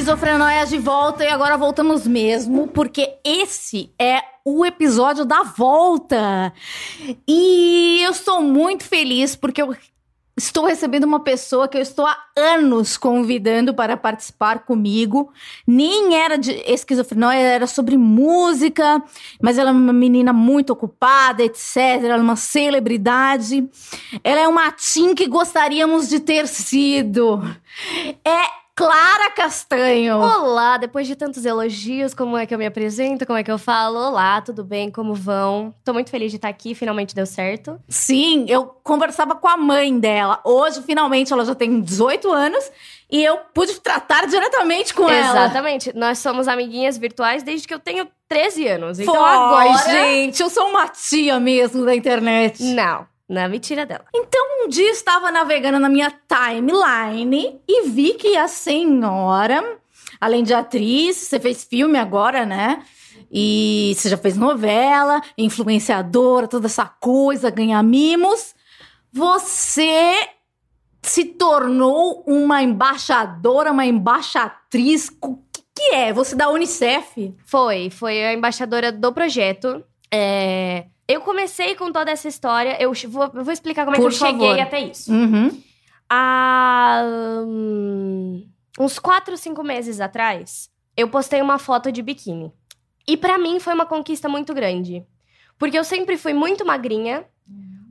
Esquizofrenóia de volta e agora voltamos mesmo, porque esse é o episódio da volta. E eu estou muito feliz porque eu estou recebendo uma pessoa que eu estou há anos convidando para participar comigo. Nem era de esquizofrenia, era sobre música, mas ela é uma menina muito ocupada, etc. Ela é uma celebridade. Ela é uma Tim que gostaríamos de ter sido. É Clara Castanho. Olá, depois de tantos elogios, como é que eu me apresento? Como é que eu falo? Olá, tudo bem? Como vão? Tô muito feliz de estar aqui, finalmente deu certo. Sim, eu conversava com a mãe dela. Hoje, finalmente, ela já tem 18 anos e eu pude tratar diretamente com Exatamente. ela. Exatamente. Nós somos amiguinhas virtuais desde que eu tenho 13 anos. Então agora. gente, eu sou uma tia mesmo da internet. Não, é mentira dela. Então, um dia estava navegando na minha timeline e vi que a senhora, além de atriz, você fez filme agora, né? E você já fez novela, influenciadora, toda essa coisa, ganhar mimos. Você se tornou uma embaixadora, uma embaixatriz. O que, que é? Você da Unicef? Foi, foi a embaixadora do projeto. É, Eu comecei com toda essa história. Eu vou, eu vou explicar como é Por que eu favor. cheguei até isso. Uhum. Há hum, uns 4, 5 meses atrás, eu postei uma foto de biquíni. E pra mim foi uma conquista muito grande. Porque eu sempre fui muito magrinha,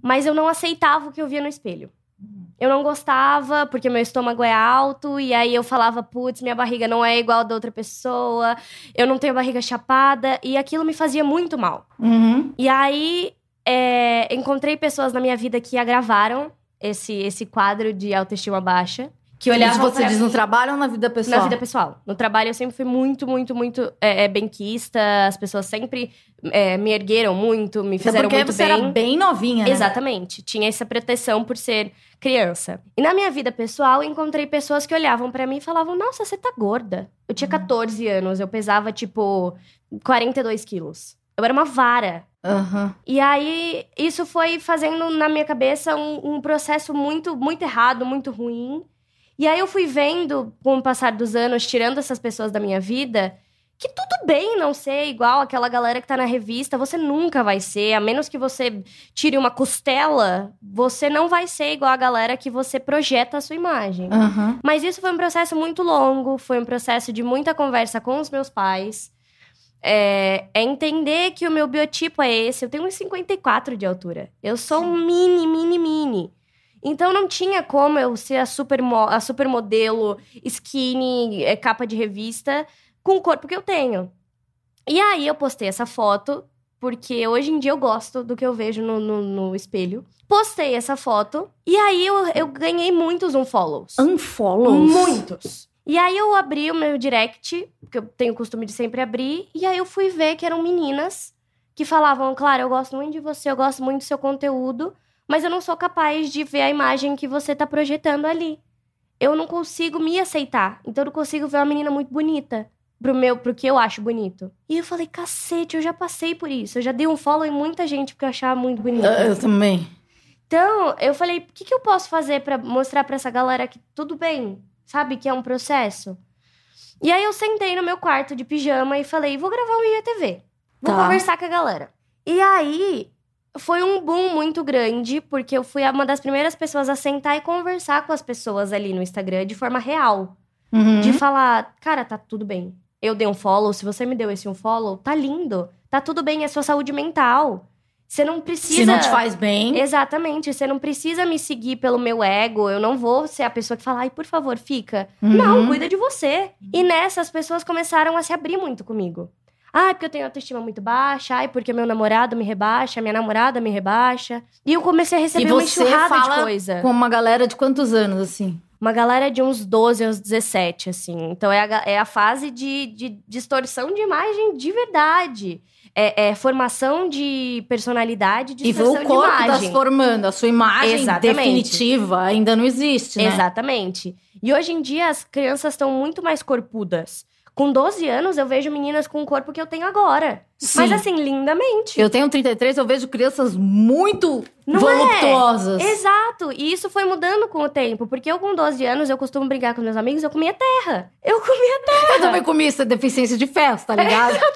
mas eu não aceitava o que eu via no espelho. Eu não gostava, porque meu estômago é alto, e aí eu falava, putz, minha barriga não é igual a da outra pessoa, eu não tenho barriga chapada, e aquilo me fazia muito mal. Uhum. E aí, é, encontrei pessoas na minha vida que agravaram esse, esse quadro de autoestima baixa. Que Isso olhavam você diz no trabalho ou na vida pessoal? na vida pessoal. No trabalho eu sempre fui muito, muito, muito é, é, benquista. As pessoas sempre é, me ergueram muito, me Até fizeram porque muito você bem. era bem novinha, né? Exatamente. Tinha essa proteção por ser criança. E na minha vida pessoal, eu encontrei pessoas que olhavam pra mim e falavam: Nossa, você tá gorda. Eu tinha 14 anos, eu pesava tipo 42 quilos. Eu era uma vara. Aham. E aí, isso foi fazendo na minha cabeça um, um processo muito, muito errado, muito ruim. E aí eu fui vendo, com o passar dos anos, tirando essas pessoas da minha vida, que tudo bem não ser igual aquela galera que tá na revista. Você nunca vai ser, a menos que você tire uma costela, você não vai ser igual a galera que você projeta a sua imagem. Aham. Mas isso foi um processo muito longo, foi um processo de muita conversa com os meus pais. É, é entender que o meu biotipo é esse. Eu tenho 1,54 de altura. Eu sou um mini, mini, mini. Então não tinha como eu ser a, supermo a supermodelo skinny, é, capa de revista, com o corpo que eu tenho. E aí eu postei essa foto, porque hoje em dia eu gosto do que eu vejo no, no, no espelho. Postei essa foto, e aí eu, eu ganhei muitos unfollows. Unfollows? Muitos. E aí eu abri o meu direct, que eu tenho o costume de sempre abrir, e aí eu fui ver que eram meninas que falavam, claro, eu gosto muito de você, eu gosto muito do seu conteúdo, mas eu não sou capaz de ver a imagem que você tá projetando ali. Eu não consigo me aceitar. Então eu não consigo ver uma menina muito bonita pro meu, pro que eu acho bonito. E eu falei, cacete, eu já passei por isso. Eu já dei um follow em muita gente porque eu achava muito bonita. Eu, também. Então, eu falei, o que, que eu posso fazer pra mostrar pra essa galera que tudo bem, sabe? Que é um processo. E aí eu sentei no meu quarto de pijama e falei, vou gravar um IGTV. Vou Tá. conversar com a galera. E aí, foi um boom muito grande, porque eu fui uma das primeiras pessoas a sentar e conversar com as pessoas ali no Instagram de forma real. Uhum. De falar, cara, tá tudo bem. Eu dei um follow, se você me deu esse um follow, tá lindo. Tá tudo bem, é sua saúde mental. Você não precisa. Se não te faz bem. Exatamente, você não precisa me seguir pelo meu ego, eu não vou ser a pessoa que fala, ai, por favor, fica. Uhum. Não, cuida de você. E nessa, as pessoas começaram a se abrir muito comigo. Ai, porque eu tenho autoestima muito baixa, ai, porque meu namorado me rebaixa, minha namorada me rebaixa. E eu comecei a receber E uma enxurrada fala de coisa. Com uma galera de quantos anos, assim? Uma galera de uns 12 aos 17, assim. Então é a, é a fase de, de distorção de imagem de verdade. é, é formação de personalidade, de E o de corpo tá imagem. se formando, a sua imagem Exatamente. definitiva ainda não existe, né? Exatamente. E hoje em dia as crianças estão muito mais corpudas. Com 12 anos eu vejo meninas com o corpo que eu tenho agora. Sim. Mas assim, lindamente. Eu tenho 33, eu vejo crianças muito Não voluptuosas. Exato. E isso foi mudando com o tempo. Porque eu com 12 anos, eu costumo brigar com meus amigos, eu comia terra. Eu comia Eu também comi isso, é deficiência de ferro, tá ligado?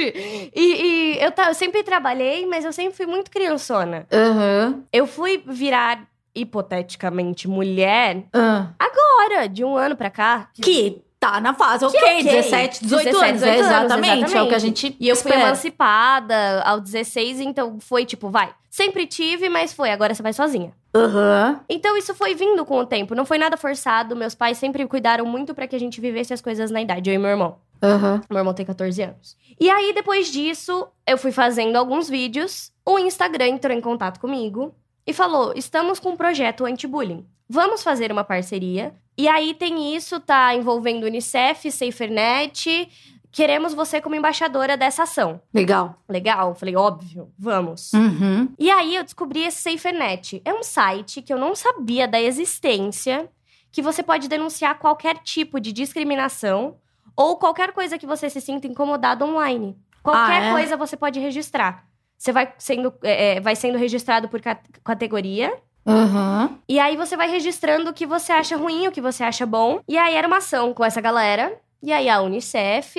E, e eu, eu sempre trabalhei, mas eu sempre fui muito criançona. Aham. Eu fui virar, hipoteticamente, mulher Ah. agora, de um ano pra cá. Que tá na fase, ok, ok. 17, 18 17, anos. 18 é anos, exatamente, é o que a exatamente. gente E eu fui espera. emancipada aos 16, então foi tipo, vai. Sempre tive, mas foi, agora você vai sozinha. Aham. Então isso foi vindo com o tempo, não foi nada forçado. Meus pais sempre cuidaram muito pra que a gente vivesse as coisas na idade, eu e meu irmão. Aham. Meu irmão tem 14 anos. E aí, depois disso, eu fui fazendo alguns vídeos. O Instagram entrou em contato comigo e falou: estamos com um projeto anti-bullying. Vamos fazer uma parceria. E aí tem isso, tá envolvendo Unicef, SaferNet. Queremos você como embaixadora dessa ação. Legal. Legal? Falei, óbvio, vamos. Uhum. E aí eu descobri esse SaferNet. É um site que eu não sabia da existência, que você pode denunciar qualquer tipo de discriminação ou qualquer coisa que você se sinta incomodado online. Qualquer Ah, é? coisa você pode registrar. Você vai sendo, é, é, vai sendo registrado por cat- categoria. Aham. E aí você vai registrando o que você acha ruim, o que você acha bom. E aí era uma ação com essa galera. E aí a Unicef.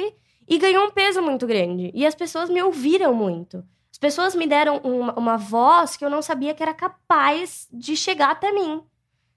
E ganhou um peso muito grande. E as pessoas me ouviram muito. As pessoas me deram uma, uma voz que eu não sabia que era capaz de chegar até mim.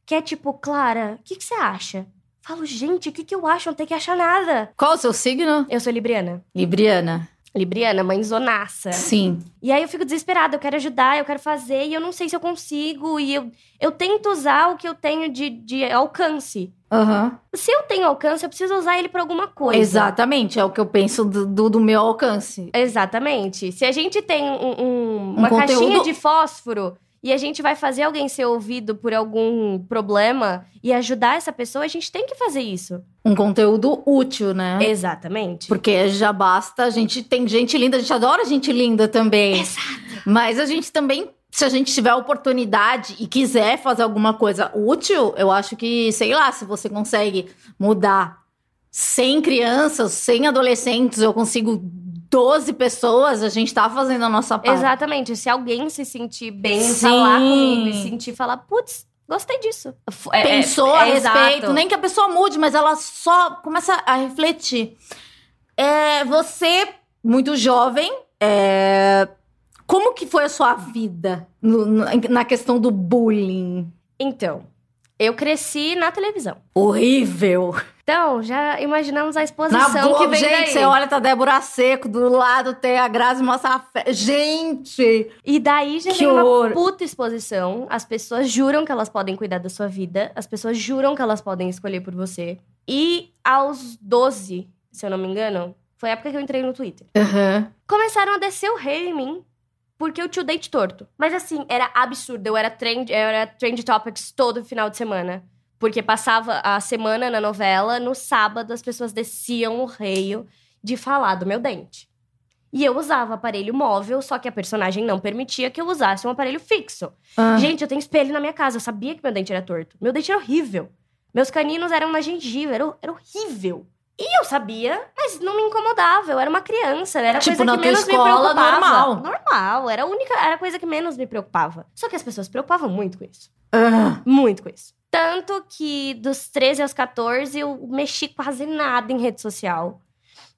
Que é tipo, Clara, o que, que você acha? Falo, gente, o que, que eu acho? Não tem que achar nada. Qual o seu signo? Eu sou libriana. Libriana. Libriana, mãezonaça. Sim. E aí eu fico desesperada, eu quero ajudar, eu quero fazer, e eu não sei se eu consigo. E eu, eu tento usar o que eu tenho de, de alcance. Aham. Se eu tenho alcance, eu preciso usar ele pra alguma coisa. Exatamente, é o que eu penso do, do, do meu alcance. Exatamente. Se a gente tem um- um- Um uma conteúdo- caixinha de fósforo e a gente vai fazer alguém ser ouvido por algum problema e ajudar essa pessoa, a gente tem que fazer isso. Um conteúdo útil, né? Exatamente. Porque já basta, a gente tem gente linda, a gente adora gente linda também. Exato. Mas a gente também, se a gente tiver a oportunidade e quiser fazer alguma coisa útil, eu acho que, sei lá, se você consegue mudar 100 crianças, 100 adolescentes, eu consigo 12 pessoas, a gente tá fazendo a nossa parte. Exatamente. Se alguém se sentir bem em Sim. falar comigo e sentir falar, putz, gostei disso. É- Pensou é- a é respeito, exato. nem que a pessoa mude, mas ela só começa a refletir. É, você, muito jovem, é, como que foi a sua vida no- na questão do bullying? Então, eu cresci na televisão. Horrível. Então, já imaginamos a Na exposição que Globo, vem gente, daí. você olha, tá Débora Seco, do lado tem a Grazi Massafé. Gente! E daí já Que vem uma puta exposição. As pessoas juram que elas podem cuidar da sua vida. As pessoas juram que elas podem escolher por você. E aos 12, se eu não me engano, foi a época que eu entrei no Twitter. Aham. Começaram a descer o rei em mim. Porque eu tinha o date torto. Mas assim, era absurdo. Eu era trend, eu era trend topics todo final de semana. Porque passava a semana na novela, no sábado as pessoas desciam o reio de falar do meu dente. E eu usava aparelho móvel, só que a personagem não permitia que eu usasse um aparelho fixo. Ah. Gente, eu tenho espelho na minha casa, eu sabia que meu dente era torto. Meu dente era horrível. Meus caninos eram na gengiva, era, era horrível. E eu sabia, mas não me incomodava. Eu era uma criança, era Tipo, coisa na que menos me escola, preocupava. normal. Normal, era a única, era a coisa que menos me preocupava. Só que as pessoas se preocupavam muito com isso. Ah. Muito com isso. Tanto que dos 13 aos 14 eu mexi quase nada em rede social.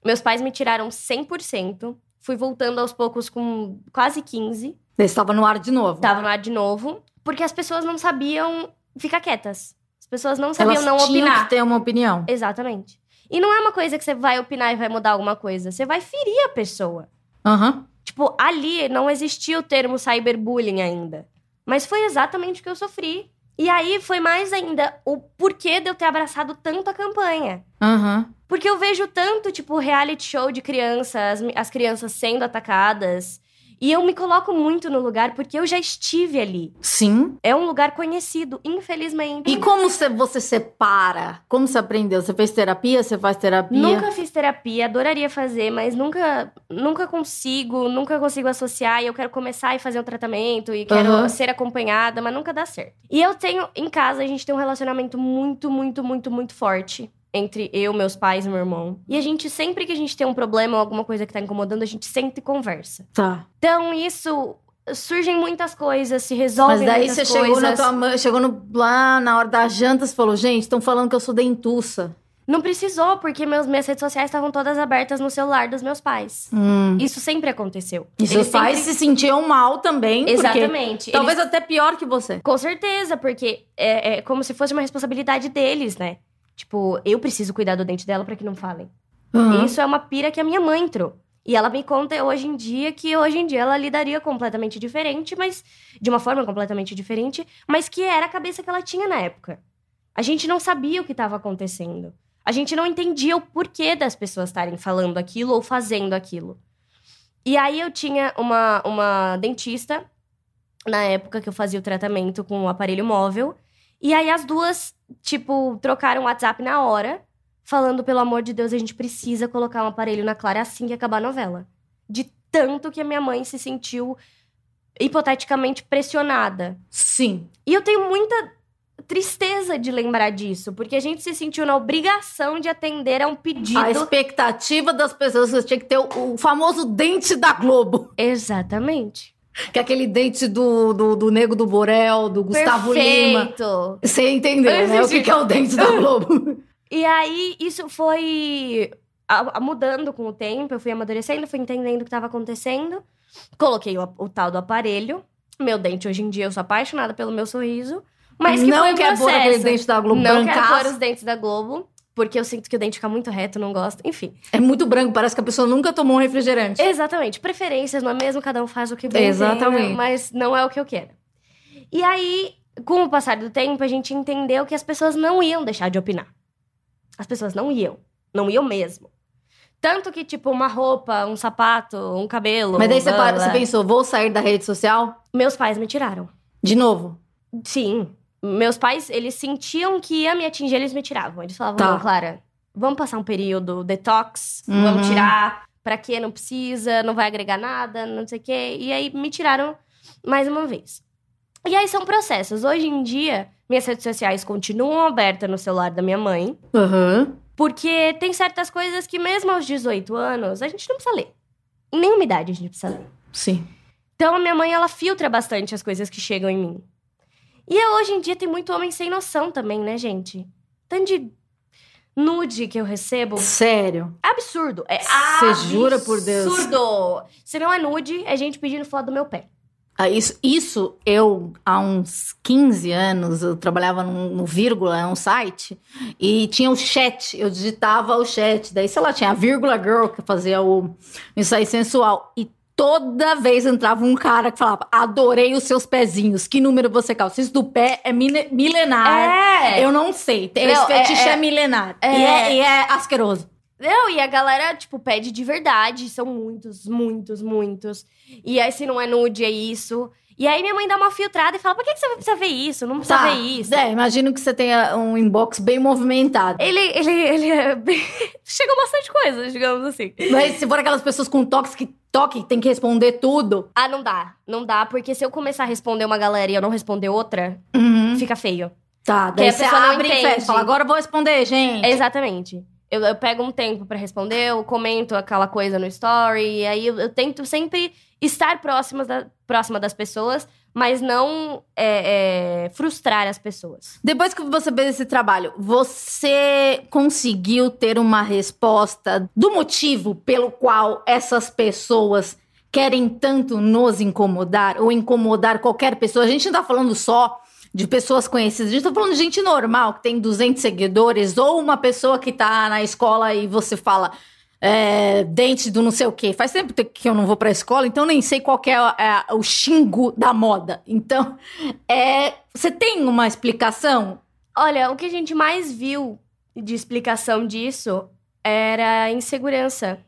Meus pais me tiraram 100%. Fui voltando aos poucos com quase 15. Você estava no ar de novo. Tava no ar de novo. Porque as pessoas não sabiam ficar quietas. As pessoas não sabiam Elas não tinham opinar. que ter uma opinião. Exatamente. E não é uma coisa que você vai opinar e vai mudar alguma coisa. Você vai ferir a pessoa. Aham. Tipo, ali não existia o termo cyberbullying ainda. Mas foi exatamente o que eu sofri. E aí foi mais ainda o porquê de eu ter abraçado tanto a campanha. Aham. Porque eu vejo tanto, tipo, reality show de crianças, as crianças sendo atacadas. E eu me coloco muito no lugar porque eu já estive ali. Sim. É um lugar conhecido, infelizmente. E como você, você separa? Como você aprendeu? Você fez terapia? Você faz terapia? Nunca fiz terapia, adoraria fazer, mas nunca, nunca consigo, nunca consigo associar. E eu quero começar e fazer um tratamento e quero Aham. ser acompanhada, mas nunca dá certo. E eu tenho, em casa, a gente tem um relacionamento muito, muito, muito, muito forte entre eu, meus pais e meu irmão. E a gente, sempre que a gente tem um problema ou alguma coisa que tá incomodando, a gente senta e conversa. Tá. Então, isso. Surgem muitas coisas, se resolvem Mas daí você chegou na coisas. tua mãe, chegou no- lá na hora da janta, você falou, gente, estão falando que eu sou dentuça. Não precisou, porque meus, minhas redes sociais estavam todas abertas no celular dos meus pais. Hum. Isso sempre aconteceu. E seus Eles pais sempre- se sentiam mal também, porque Exatamente. talvez Eles- até pior que você. Com certeza, porque é, é como se fosse uma responsabilidade deles, né? Tipo, eu preciso cuidar do dente dela pra que não falem. Uhum. Isso é uma pira que a minha mãe entrou. E ela me conta hoje em dia que hoje em dia ela lidaria completamente diferente, mas de uma forma completamente diferente, mas que era a cabeça que ela tinha na época. A gente não sabia o que estava acontecendo. A gente não entendia o porquê das pessoas estarem falando aquilo ou fazendo aquilo. E aí eu tinha uma, uma dentista, na época que eu fazia o tratamento com o aparelho móvel. E aí as duas, tipo, trocaram o WhatsApp na hora, falando, pelo amor de Deus, a gente precisa colocar um aparelho na Clara assim que acabar a novela. De tanto que a minha mãe se sentiu hipoteticamente pressionada. Sim. E eu tenho muita tristeza de lembrar disso, porque a gente se sentiu na obrigação de atender a um pedido. A expectativa das pessoas, você tinha que ter o, o famoso dente da Globo. Exatamente. Que é aquele dente do, do, do Nego do Borel, do Gustavo Lima. Perfeito. Você entendeu, Eu né? O que, que é o dente da Globo? E aí, isso foi a- a- mudando com o tempo, eu fui amadurecendo, fui entendendo o que estava acontecendo. Coloquei o, o tal do aparelho. Meu dente, hoje em dia, eu sou apaixonada pelo meu sorriso. Mas que não foi um quer pôr aquele dente da Globo Não quero brancaço. pôr os dentes da Globo, porque eu sinto que o dente fica muito reto, não gosto. Enfim. É muito branco, parece que a pessoa nunca tomou um refrigerante. Exatamente. Preferências, não é mesmo? Cada um faz o que bem Exatamente. entenda, mas não é o que eu quero. E aí, com o passar do tempo, a gente entendeu que as pessoas não iam deixar de opinar. As pessoas não iam. Não iam mesmo. Tanto que, tipo, uma roupa, um sapato, um cabelo. Mas daí você, você blá. pensou, vou sair da rede social? Meus pais me tiraram. De novo? Sim. Meus pais, eles sentiam que ia me atingir, eles me tiravam. Eles falavam, Tá. não, Clara, vamos passar um período detox, Uhum. vamos tirar. Pra quê? Não precisa, não vai agregar nada, não sei o quê. E aí me tiraram mais uma vez. E aí são processos. Hoje em dia, minhas redes sociais continuam abertas no celular da minha mãe. Aham. Porque tem certas coisas que, mesmo aos 18 anos, a gente não precisa ler. Em nenhuma idade a gente precisa ler. Sim. Então, a minha mãe, ela filtra bastante as coisas que chegam em mim. E eu, hoje em dia tem muito homem sem noção também, né, gente? Tanto de nude que eu recebo. Sério. Absurdo. É Cê jura por Deus? Absurdo. Se não é nude, é gente pedindo foto do meu pé. Ah, isso, isso, eu, há uns 15 anos, eu trabalhava no, no Vírgula, é um site, e tinha o chat, eu digitava o chat, daí, sei lá, tinha a Vírgula Girl, que fazia o ensaio sensual, e toda vez entrava um cara que falava, adorei os seus pezinhos, que número você calça? Isso do pé é milenar, É. eu não sei, esse Não, é- fetiche é, é- milenar, é- E, é, e é asqueroso. Não, e a galera, tipo, pede de verdade. São muitos, muitos, muitos. E aí, se não é nude, é isso. E aí, minha mãe dá uma filtrada e fala: por que, que você precisa ver isso? Não precisa Tá, ver isso. é, imagino que você tenha um inbox bem movimentado. Ele, ele, ele é bem... Chegou bastante coisa, digamos assim. Mas se for aquelas pessoas com toques que toque, tem que responder tudo. Ah, não dá. Não dá, porque se eu começar a responder uma galera e eu não responder outra, fica feio. Tá, Que daí a você pessoa não abre e fecha. Fala, agora eu vou responder, gente. Exatamente. Eu, eu pego um tempo pra responder, eu comento aquela coisa no story, e aí eu, eu tento sempre estar próxima, da, próxima das pessoas, mas não é, é, frustrar as pessoas. Depois que você fez esse trabalho, você conseguiu ter uma resposta do motivo pelo qual essas pessoas querem tanto nos incomodar ou incomodar qualquer pessoa? A gente não tá falando só de pessoas conhecidas, a gente tá falando de gente normal que tem 200 seguidores ou uma pessoa que tá na escola e você fala é, dente do não sei o quê. Faz tempo que eu não vou pra escola, então nem sei qual que é, é, o xingo da moda. Então, é, você tem uma explicação? Olha, o que a gente mais viu de explicação disso era insegurança.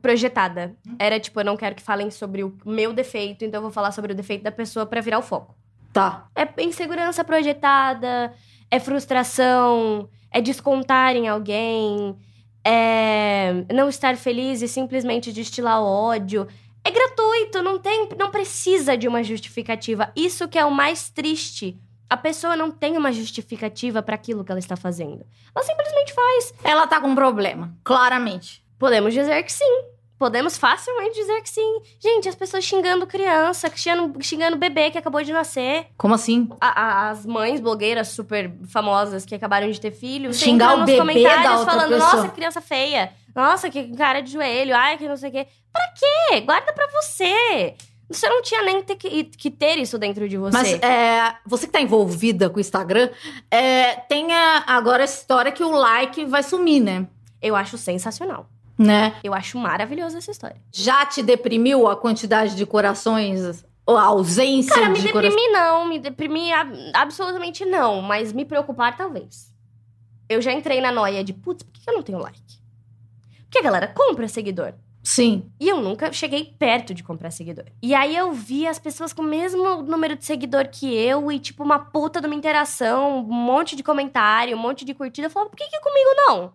projetada. Era tipo, eu não quero que falem sobre o meu defeito, então eu vou falar sobre o defeito da pessoa pra virar o foco. Tá. É insegurança projetada, é frustração, é descontar em alguém, é não estar feliz e simplesmente destilar ódio. É gratuito, não tem, não precisa de uma justificativa. Isso que é o mais triste. A pessoa não tem uma justificativa para aquilo que ela está fazendo. Ela simplesmente faz. Ela tá com um problema, claramente. Podemos dizer que sim. Podemos facilmente dizer que sim. Gente, as pessoas xingando criança, xingando, xingando bebê que acabou de nascer. Como assim? A- a- as mães blogueiras super famosas que acabaram de ter filhos. Xingar o nos bebê comentários da outra falando, pessoa. nossa, que criança feia. Nossa, que cara de joelho. Ai, que não sei o quê. Pra quê? Guarda pra você. Você não tinha nem ter que, que ter isso dentro de você. Mas é, você que tá envolvida com o Instagram, é, tem a- agora essa história que o like vai sumir, né? Eu acho sensacional. Né? Eu acho maravilhosa essa história. Já te deprimiu a quantidade de corações, ou a ausência Cara, me de corações? deprimir não, me deprimir ab- absolutamente não, mas me preocupar talvez. Eu já entrei na noia de, putz, por que eu não tenho like? Porque a galera compra seguidor. Sim. E eu nunca cheguei perto de comprar seguidor. E aí eu vi as pessoas com o mesmo número de seguidor que eu e, tipo, uma puta de uma interação, um monte de comentário, um monte de curtida. Eu falava, por que, que comigo não?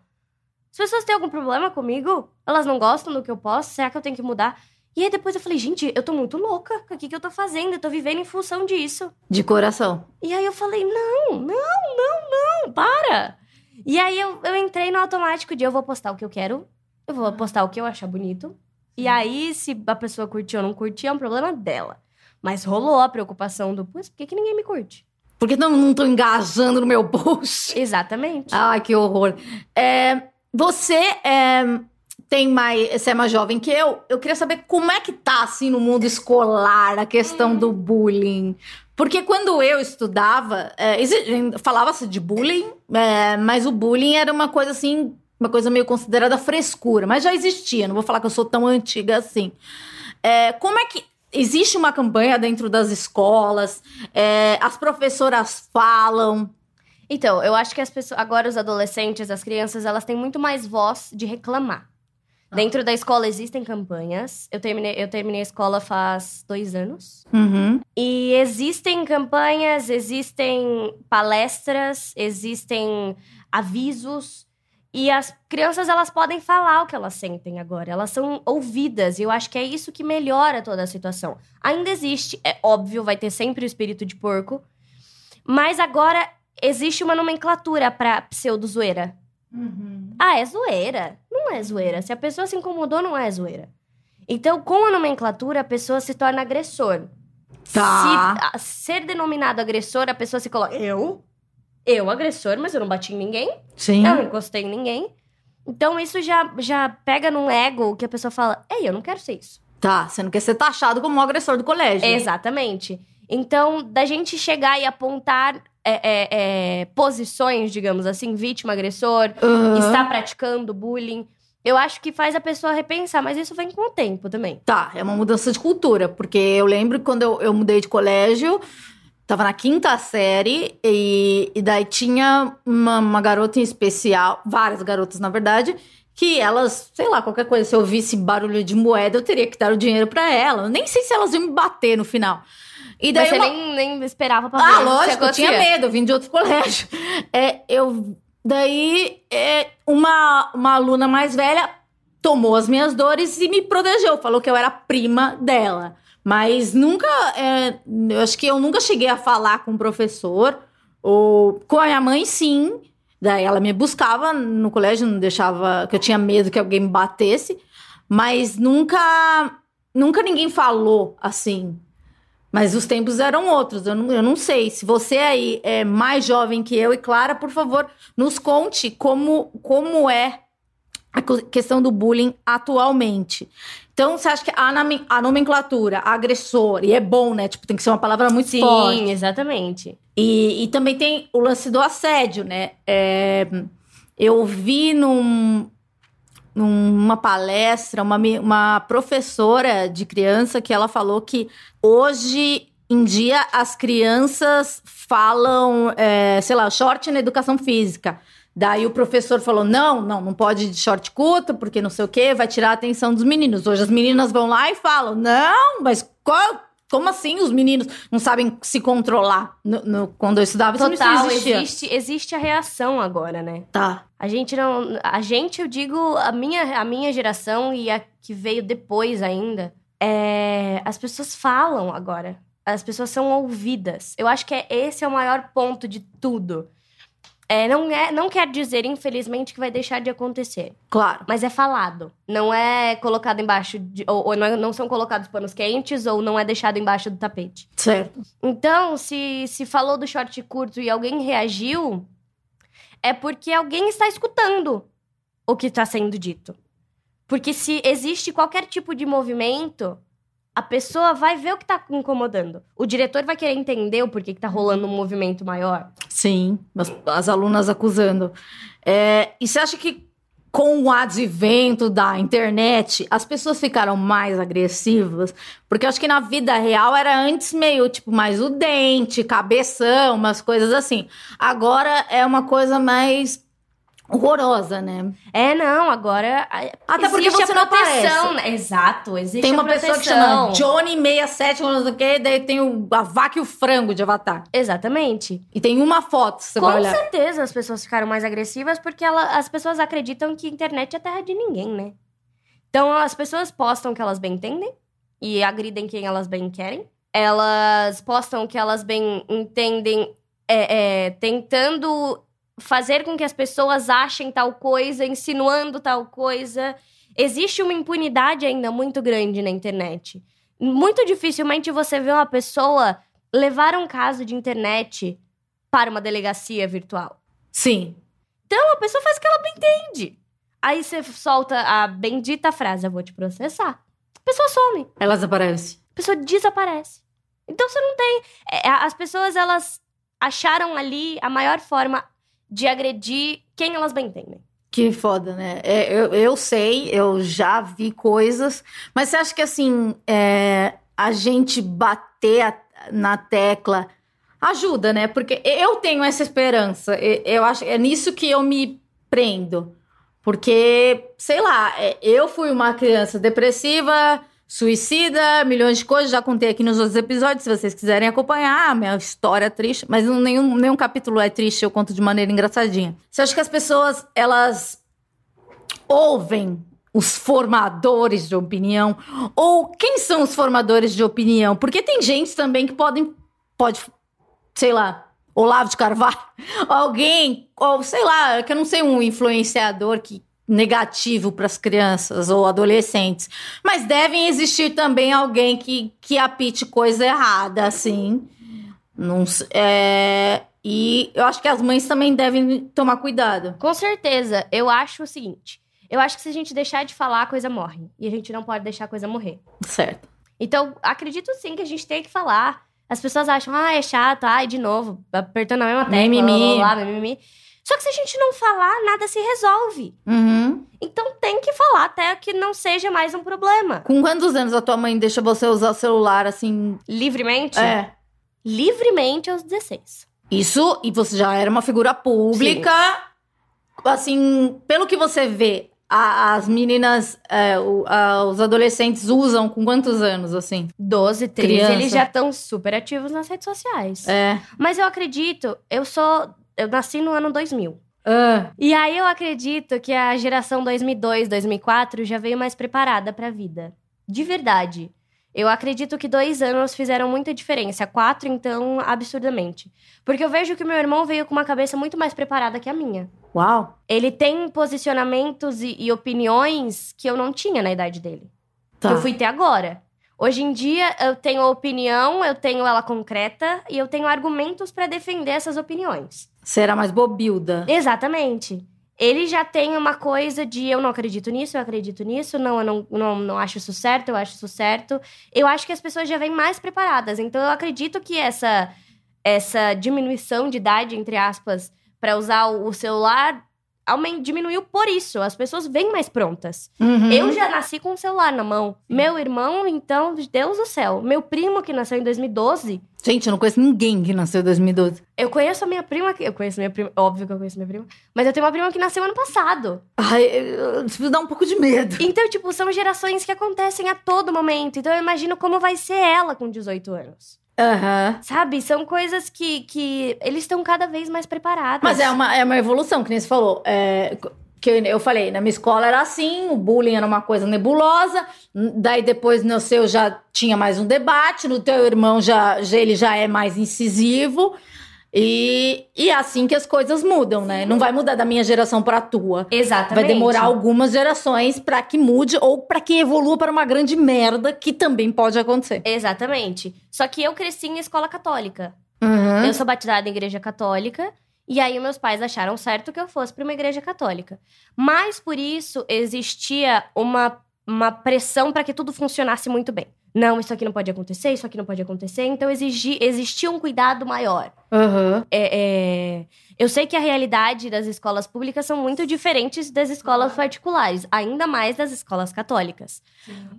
As pessoas têm algum problema comigo? Elas não gostam do que eu posto? Será que eu tenho que mudar? E aí depois eu falei, gente, eu tô muito louca. O que, que eu tô fazendo? Eu tô vivendo em função disso. De coração. E aí eu falei, não, não, não, não, para. E aí eu, eu entrei no automático de eu vou postar o que eu quero, eu vou postar o que eu achar bonito. E aí, se a pessoa curtir ou não curtir, é um problema dela. Mas rolou a preocupação do, putz, por que, que ninguém me curte? Porque não, não tô engajando no meu post. Exatamente. Ai, que horror. É, você é, tem mais. Você é mais jovem que eu. Eu queria saber como é que tá, assim, no mundo escolar, a questão do bullying. Porque quando eu estudava, é, falava-se de bullying, é, mas o bullying era uma coisa assim, uma coisa meio considerada frescura, mas já existia, não vou falar que eu sou tão antiga assim. É, como é que. Existe uma campanha dentro das escolas, as professoras falam, Então, eu acho que as pessoas, agora os adolescentes, as crianças, elas têm muito mais voz de reclamar. Dentro da escola existem campanhas. Eu terminei, eu terminei a escola faz dois anos. Uhum. E existem campanhas, existem palestras, existem avisos. E as crianças, elas podem falar o que elas sentem agora. Elas são ouvidas. E eu acho que é isso que melhora toda a situação. Ainda existe, é óbvio, vai ter sempre o espírito de porco. Mas agora existe uma nomenclatura pra pseudo-zoeira. Ah, é zoeira. Não é zoeira. Se a pessoa se incomodou, não é zoeira. Então, com a nomenclatura, a pessoa se torna agressor. Tá. Se a- ser denominado agressor, a pessoa se coloca. Eu? Eu, agressor, mas eu não bati em ninguém. Sim. Eu não encostei em ninguém. Então, isso já, já pega num ego que a pessoa fala: Ei, eu não quero ser isso. Tá, você não quer ser taxado como um agressor do colégio. Exatamente. Então, da gente chegar e apontar é, é, é, posições, digamos assim, vítima, agressor, Aham. está praticando bullying, eu acho que faz a pessoa repensar, mas isso vem com o tempo também. Tá, é uma mudança de cultura, porque eu lembro quando eu, eu mudei de colégio, tava na quinta série, e, e daí tinha uma, uma garota em especial, várias garotas, na verdade, que elas, sei lá, qualquer coisa, se eu ouvisse barulho de moeda, eu teria que dar o dinheiro pra ela. Eu nem sei se elas iam me bater no final. E daí Mas você uma- nem, nem esperava pra Ah, ver. lógico, eu tinha medo, eu vim de outro colégio. É, eu, daí, é, uma, uma aluna mais velha tomou as minhas dores e me protegeu, falou que eu era prima dela. Mas nunca, é, eu acho que eu nunca cheguei a falar com o professor, ou com a minha mãe, sim. Daí ela me buscava no colégio, não deixava, que eu tinha medo que alguém me batesse. Mas nunca, nunca ninguém falou assim. Mas os tempos eram outros, eu não, eu não sei. Se você aí é mais jovem que eu e Clara, por favor, nos conte como, como é a questão do bullying atualmente. Então, você acha que a, nome- a nomenclatura, agressor, e é bom, né? Tipo, tem que ser uma palavra muito Sim, forte. exatamente. E, e também tem o lance do assédio, né? É, eu vi num, numa palestra uma, uma professora de criança que ela falou que hoje em dia as crianças falam, é, sei lá, short na educação física. Daí o professor falou: não, não, não pode de short curto, porque não sei o quê, vai tirar a atenção dos meninos. Hoje as meninas vão lá e falam: não, mas qual. Como assim os meninos não sabem se controlar? No, no- quando eu estudava, isso Total, não existia. existe, existe a reação agora, né? Tá. A gente não. A gente, eu digo, a minha, a minha geração e a que veio depois ainda, é, as pessoas falam agora. As pessoas são ouvidas. Eu acho que é, esse é o maior ponto de tudo. É, não, é, não quer dizer, infelizmente, que vai deixar de acontecer. Claro. Mas é falado. Não é colocado embaixo de. Ou, ou não, é- não são colocados panos quentes, ou não é deixado embaixo do tapete. Certo. Então, se, se falou do short curto e alguém reagiu, é porque alguém está escutando o que está sendo dito. Porque se existe qualquer tipo de movimento, a pessoa vai ver o que está incomodando. O diretor vai querer entender o porquê que tá rolando um movimento maior. Sim, as, as alunas acusando. É, e você acha que com o advento da internet, as pessoas ficaram mais agressivas? Porque eu acho que na vida real era antes meio, tipo, mais o dente, cabeção, umas coisas assim. Agora é uma coisa mais horrorosa, né? É, não, agora. Até porque você a não proteção, né? Exato, existe Tem a uma pessoa que chama Johnny67, não sei o quê, daí tem o, a vaca e o frango de Avatar. Exatamente. E tem uma foto, você Com vai olhar. certeza as pessoas ficaram mais agressivas porque ela- as pessoas acreditam que internet é terra de ninguém, né? Então as pessoas postam que elas bem entendem e agridem quem elas bem querem. Elas postam que elas bem entendem, é, é, tentando fazer com que as pessoas achem tal coisa, insinuando tal coisa. Existe uma impunidade ainda muito grande na internet. Muito dificilmente você vê uma pessoa levar um caso de internet para uma delegacia virtual. Sim. Então a pessoa faz o que ela bem entende. Aí você solta a bendita frase: Eu vou te processar. A pessoa some, Elas aparecem. a pessoa desaparece. Então você não tem. é, as pessoas, elas acharam ali a maior forma de agredir quem elas bem entendem. Que foda, né? É, eu, eu sei, eu já vi coisas, mas você acha que assim, é, a gente bater a- na tecla ajuda, né? Porque eu tenho essa esperança. E- Eu acho é nisso que eu me prendo. Porque, sei lá, é, eu fui uma criança depressiva, suicida, milhões de coisas, já contei aqui nos outros episódios, se vocês quiserem acompanhar, minha história é triste, mas nenhum, nenhum capítulo é triste, eu conto de maneira engraçadinha. Você acha que as pessoas, elas ouvem os formadores de opinião? Ou quem são os formadores de opinião? Porque tem gente também que podem, pode, sei lá, Olavo de Carvalho, alguém, ou sei lá, que eu não sei, um influenciador que negativo para as crianças ou adolescentes. Mas devem existir também alguém que, que apite coisa errada, assim. Não, é, e eu acho que as mães também devem tomar cuidado. Com certeza, eu acho o seguinte: eu acho que se a gente deixar de falar, a coisa morre. E a gente não pode deixar a coisa morrer. Certo. Então, acredito sim que a gente tem que falar. As pessoas acham, ah, é chato, ai, de novo, apertando a mesma tecla, Mimimi. blá, blá, blá, mimimi. Só que se a gente não falar, nada se resolve. Uhum. Então tem que falar até que não seja mais um problema. Com quantos anos a tua mãe deixa você usar o celular assim? Livremente? É. Livremente aos 16. Isso, e você já era uma figura pública. Assim, pelo que você vê, a- as meninas, é, o- a- os adolescentes usam com quantos anos, assim? 12, 13, Criança. eles já estão super ativos nas redes sociais. É. Mas eu acredito, eu sou. Eu nasci no ano 2000. Ah, E aí eu acredito que a geração 2002, 2004 já veio mais preparada pra vida. De verdade. Eu acredito que dois anos fizeram muita diferença. Quatro, então, absurdamente. Porque eu vejo que o meu irmão veio com uma cabeça muito mais preparada que a minha. uau. Ele tem posicionamentos e, e opiniões que eu não tinha na idade dele. Tá. Que eu fui ter agora. Hoje em dia, eu tenho opinião, eu tenho ela concreta e eu tenho argumentos pra defender essas opiniões. Você era mais bobilda. Exatamente. Ele já tem uma coisa de eu não acredito nisso, eu acredito nisso, não, eu não, não, não acho isso certo, eu acho isso certo. Eu acho que as pessoas já vêm mais preparadas. Então eu acredito que essa, essa diminuição de idade, entre aspas, para usar o o celular diminuiu por isso. As pessoas vêm mais prontas. Uhum. Eu já nasci com o celular na mão. Meu irmão, então, Deus do céu. Meu primo, que nasceu em 2012. Gente, eu não conheço ninguém que nasceu em 2012. Eu conheço a minha prima. Eu conheço minha prima. Óbvio que eu conheço minha prima. Mas eu tenho uma prima que nasceu ano passado. Ai, isso me dá um pouco de medo. Então, tipo, são gerações que acontecem a todo momento. Então, eu imagino como vai ser ela com 18 anos. Aham. Sabe? São coisas que, que eles estão cada vez mais preparados. Mas é uma, é uma evolução, que nem você falou. É, que eu, eu falei, na minha escola era assim, o bullying era uma coisa nebulosa. Daí depois no seu já tinha mais um debate, no teu irmão já, já ele já é mais incisivo. E, e é assim que as coisas mudam, né? Não vai mudar da minha geração para a tua. Exatamente. Vai demorar algumas gerações para que mude ou para que evolua para uma grande merda que também pode acontecer. Exatamente. Só que eu cresci em escola católica. Uhum. Eu sou batizada em igreja católica. E aí, meus pais acharam certo que eu fosse para uma igreja católica. Mas por isso existia uma, uma pressão para que tudo funcionasse muito bem. Não, isso aqui não pode acontecer, isso aqui não pode acontecer. Então exigi, existia um cuidado maior. Uhum. É, é, Eu sei que a realidade das escolas públicas são muito diferentes das escolas particulares, ainda mais das escolas católicas.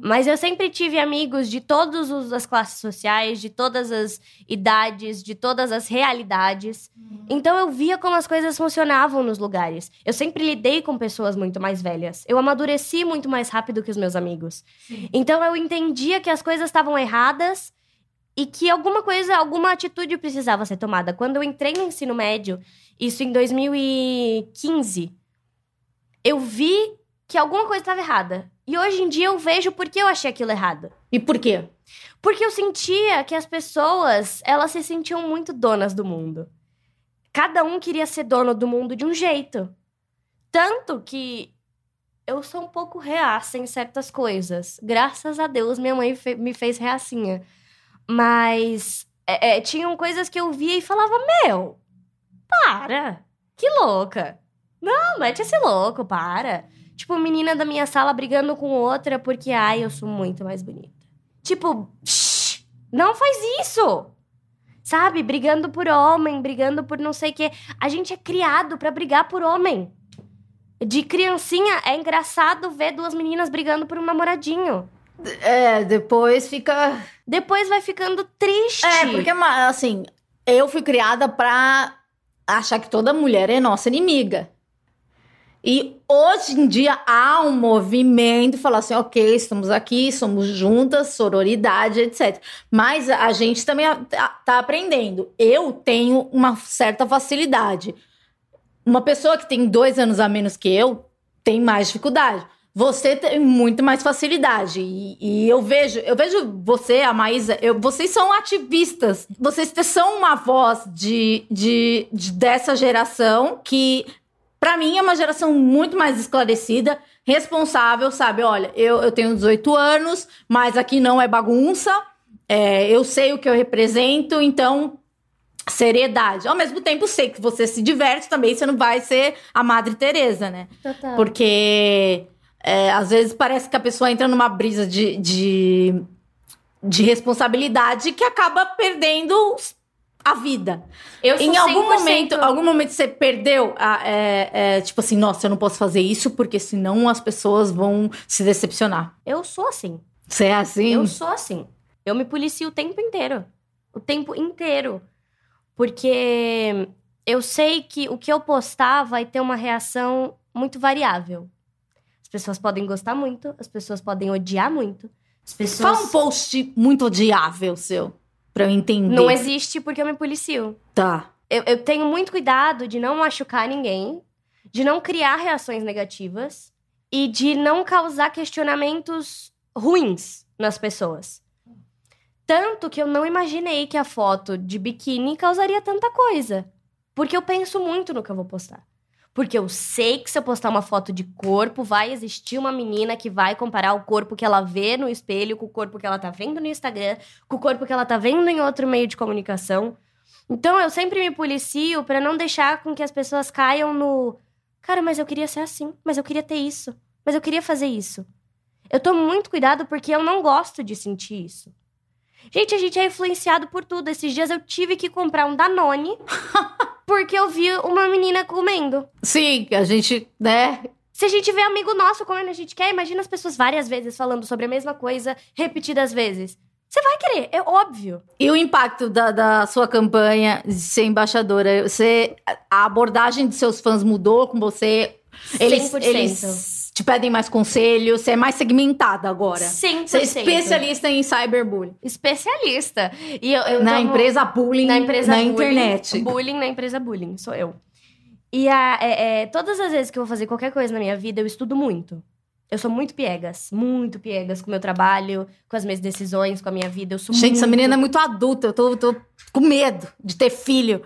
Mas eu sempre tive amigos de todas os- as classes sociais, de todas as idades, de todas as realidades. Então eu via como as coisas funcionavam nos lugares. Eu sempre lidei com pessoas muito mais velhas. Eu amadureci muito mais rápido que os meus amigos. Então eu entendia que as coisas estavam erradas e que alguma coisa, alguma atitude precisava ser tomada. Quando eu entrei no ensino médio, isso em 2015, eu vi que alguma coisa estava errada. E hoje em dia eu vejo por que eu achei aquilo errado. E por quê? Porque eu sentia que as pessoas, elas se sentiam muito donas do mundo. Cada um queria ser dono do mundo de um jeito. Tanto que eu sou um pouco reaça em certas coisas. Graças a Deus, minha mãe me fez reacinha. Mas é, é, tinham coisas que eu via e falava: Meu, para! Que louca! Não, mete esse louco, para. Tipo, menina da minha sala brigando com outra porque, ai, eu sou muito mais bonita. Tipo, shh, não faz isso! Sabe? Brigando por homem, brigando por não sei o quê. A gente é criado pra brigar por homem. De criancinha, é engraçado ver duas meninas brigando por um namoradinho. É, depois fica. Depois vai ficando triste. É, porque, assim, eu fui criada pra achar que toda mulher é nossa inimiga. E hoje em dia há um movimento falar assim, ok, estamos aqui, somos juntas, sororidade, etc. Mas a gente também tá aprendendo. Eu tenho uma certa facilidade. Uma pessoa que tem dois anos a menos que eu tem mais dificuldade. Você tem muito mais facilidade. E, e eu vejo, eu vejo você, a Maísa, eu- vocês são ativistas. Vocês são uma voz de, de, de- dessa geração que, pra mim, é uma geração muito mais esclarecida, responsável, sabe? Olha, eu, eu tenho 18 anos, mas aqui não é bagunça. É, eu sei o que eu represento, então seriedade. Ao mesmo tempo, sei que você se diverte também, você não vai ser a Madre Teresa, né? Total. Porque é, às vezes parece que a pessoa entra numa brisa de, de, de responsabilidade que acaba perdendo a vida. Eu Em algum 100%. momento, algum momento você perdeu, a- é, é, tipo assim, nossa, eu não posso fazer isso porque senão as pessoas vão se decepcionar. Eu sou assim. Você é assim? Eu sou assim. Eu me policio o tempo inteiro. O tempo inteiro. Porque eu sei que o que eu postar vai ter uma reação muito variável. As pessoas podem gostar muito, as pessoas podem odiar muito. As pessoas. Fala um post muito odiável seu, pra eu entender. Não existe porque eu me policio. Tá. Eu, eu tenho muito cuidado de não machucar ninguém, de não criar reações negativas e de não causar questionamentos ruins nas pessoas. Tanto que eu não imaginei que a foto de biquíni causaria tanta coisa. Porque eu penso muito no que eu vou postar. Porque eu sei que se eu postar uma foto de corpo, vai existir uma menina que vai comparar o corpo que ela vê no espelho com o corpo que ela tá vendo no Instagram, com o corpo que ela tá vendo em outro meio de comunicação. Então eu sempre me policio pra não deixar com que as pessoas caiam no. Cara, mas eu queria ser assim, mas eu queria ter isso, mas eu queria fazer isso. Eu tomo muito cuidado porque eu não gosto de sentir isso. Gente, a gente é influenciado por tudo. Esses dias eu tive que comprar um Danone porque eu vi uma menina comendo. Sim, a gente, né? Se a gente vê amigo nosso comendo, a gente quer, imagina as pessoas várias vezes falando sobre a mesma coisa, repetidas vezes. Você vai querer, é óbvio. E o impacto da, da sua campanha de ser embaixadora? Você, a abordagem de seus fãs mudou com você? Eles, 100%. eles te pedem mais conselhos? Você é mais segmentada agora? 100%. Você é especialista em cyberbullying. Especialista. E eu, eu na tomo- empresa bullying, na empresa na bullying, internet. Bullying na empresa bullying, sou eu. E a- é- é, todas as vezes que eu vou fazer qualquer coisa na minha vida, eu estudo muito. Eu sou muito piegas, muito piegas com o meu trabalho, com as minhas decisões, com a minha vida. Eu sou Gente, muito... essa menina é muito adulta. Eu tô, tô com medo de ter filho.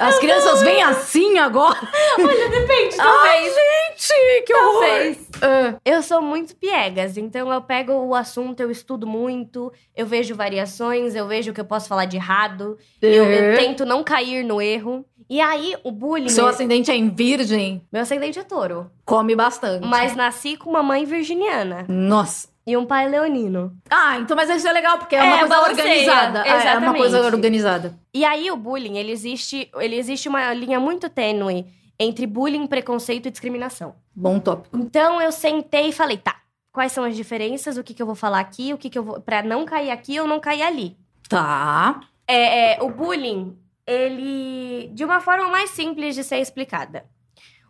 As crianças vêm assim agora. Depende, Ai, gente, que horror. Talvez. Ah, Eu sou muito piegas, então eu pego o assunto, eu estudo muito, eu vejo variações, eu vejo o que eu posso falar de errado, eu, eu é. tento não cair no erro. E aí, o bullying. Seu ascendente é em virgem, Meu ascendente é touro. come bastante. Mas nasci com uma mãe virginiana Nossa. E um pai leonino. Ah, então, mas isso é legal, porque é, É, uma coisa balanceia, organizada. É, É uma exatamente. coisa organizada. E aí, o bullying, ele existe, ele existe uma linha muito tênue entre bullying, preconceito e discriminação. Bom tópico. Então, eu sentei e falei, tá, quais são as diferenças, o que, que eu vou falar aqui, o que, que eu vou. pra não cair aqui ou não cair ali. Tá. É, é, o bullying, ele. De uma forma mais simples de ser explicada.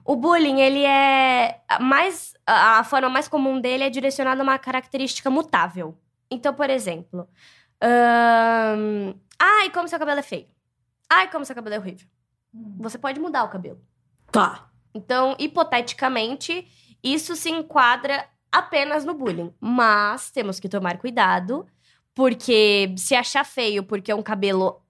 O bullying, ele é. a Mais, a forma mais comum dele é direcionada a uma característica mutável. Então, por exemplo. Ai, como seu cabelo é feio. Ai, como seu cabelo é horrível. Você pode mudar o cabelo. Tá. Então, hipoteticamente, isso se enquadra apenas no bullying. Mas temos que tomar cuidado, porque se achar feio porque é um cabelo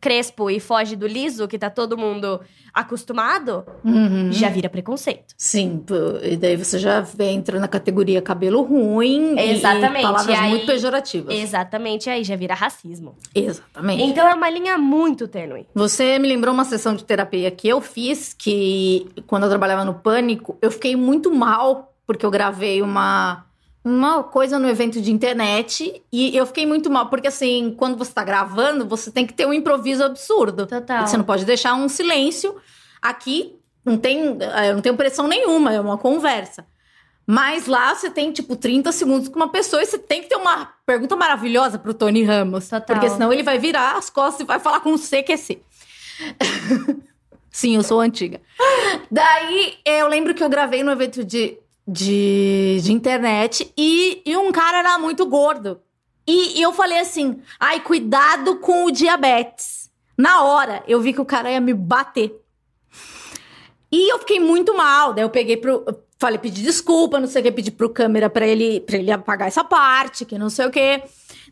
crespo e foge do liso, que tá todo mundo acostumado, Uhum. já vira preconceito. Sim, e daí você já entra na categoria cabelo ruim. Exatamente, E palavras e aí- muito pejorativas. Exatamente, aí já vira racismo. Exatamente. Então é uma linha muito tênue. Você me lembrou uma sessão de terapia que eu fiz, que quando eu trabalhava no Pânico, eu fiquei muito mal, porque eu gravei uma, uma coisa no evento de internet, e eu fiquei muito mal, porque assim, quando você tá gravando, você tem que ter um improviso absurdo. Total. Você não pode deixar um silêncio. Aqui não tem, eu não tenho pressão nenhuma, é uma conversa. Mas lá você tem, tipo, 30 segundos com uma pessoa e você tem que ter uma pergunta maravilhosa pro Tony Ramos. Total. Porque senão ele vai virar as costas e vai falar com o CQC. Sim, eu sou antiga. Daí eu lembro que eu gravei no evento de, de, de internet e, e um cara era muito gordo. E, e eu falei assim: ai, cuidado com o diabetes. Na hora, eu vi que o cara ia me bater. E eu fiquei muito mal. Daí eu peguei pro. Falei, pedi desculpa, não sei o que, pedi pro câmera pra ele, ele apagar essa parte, que não sei o que.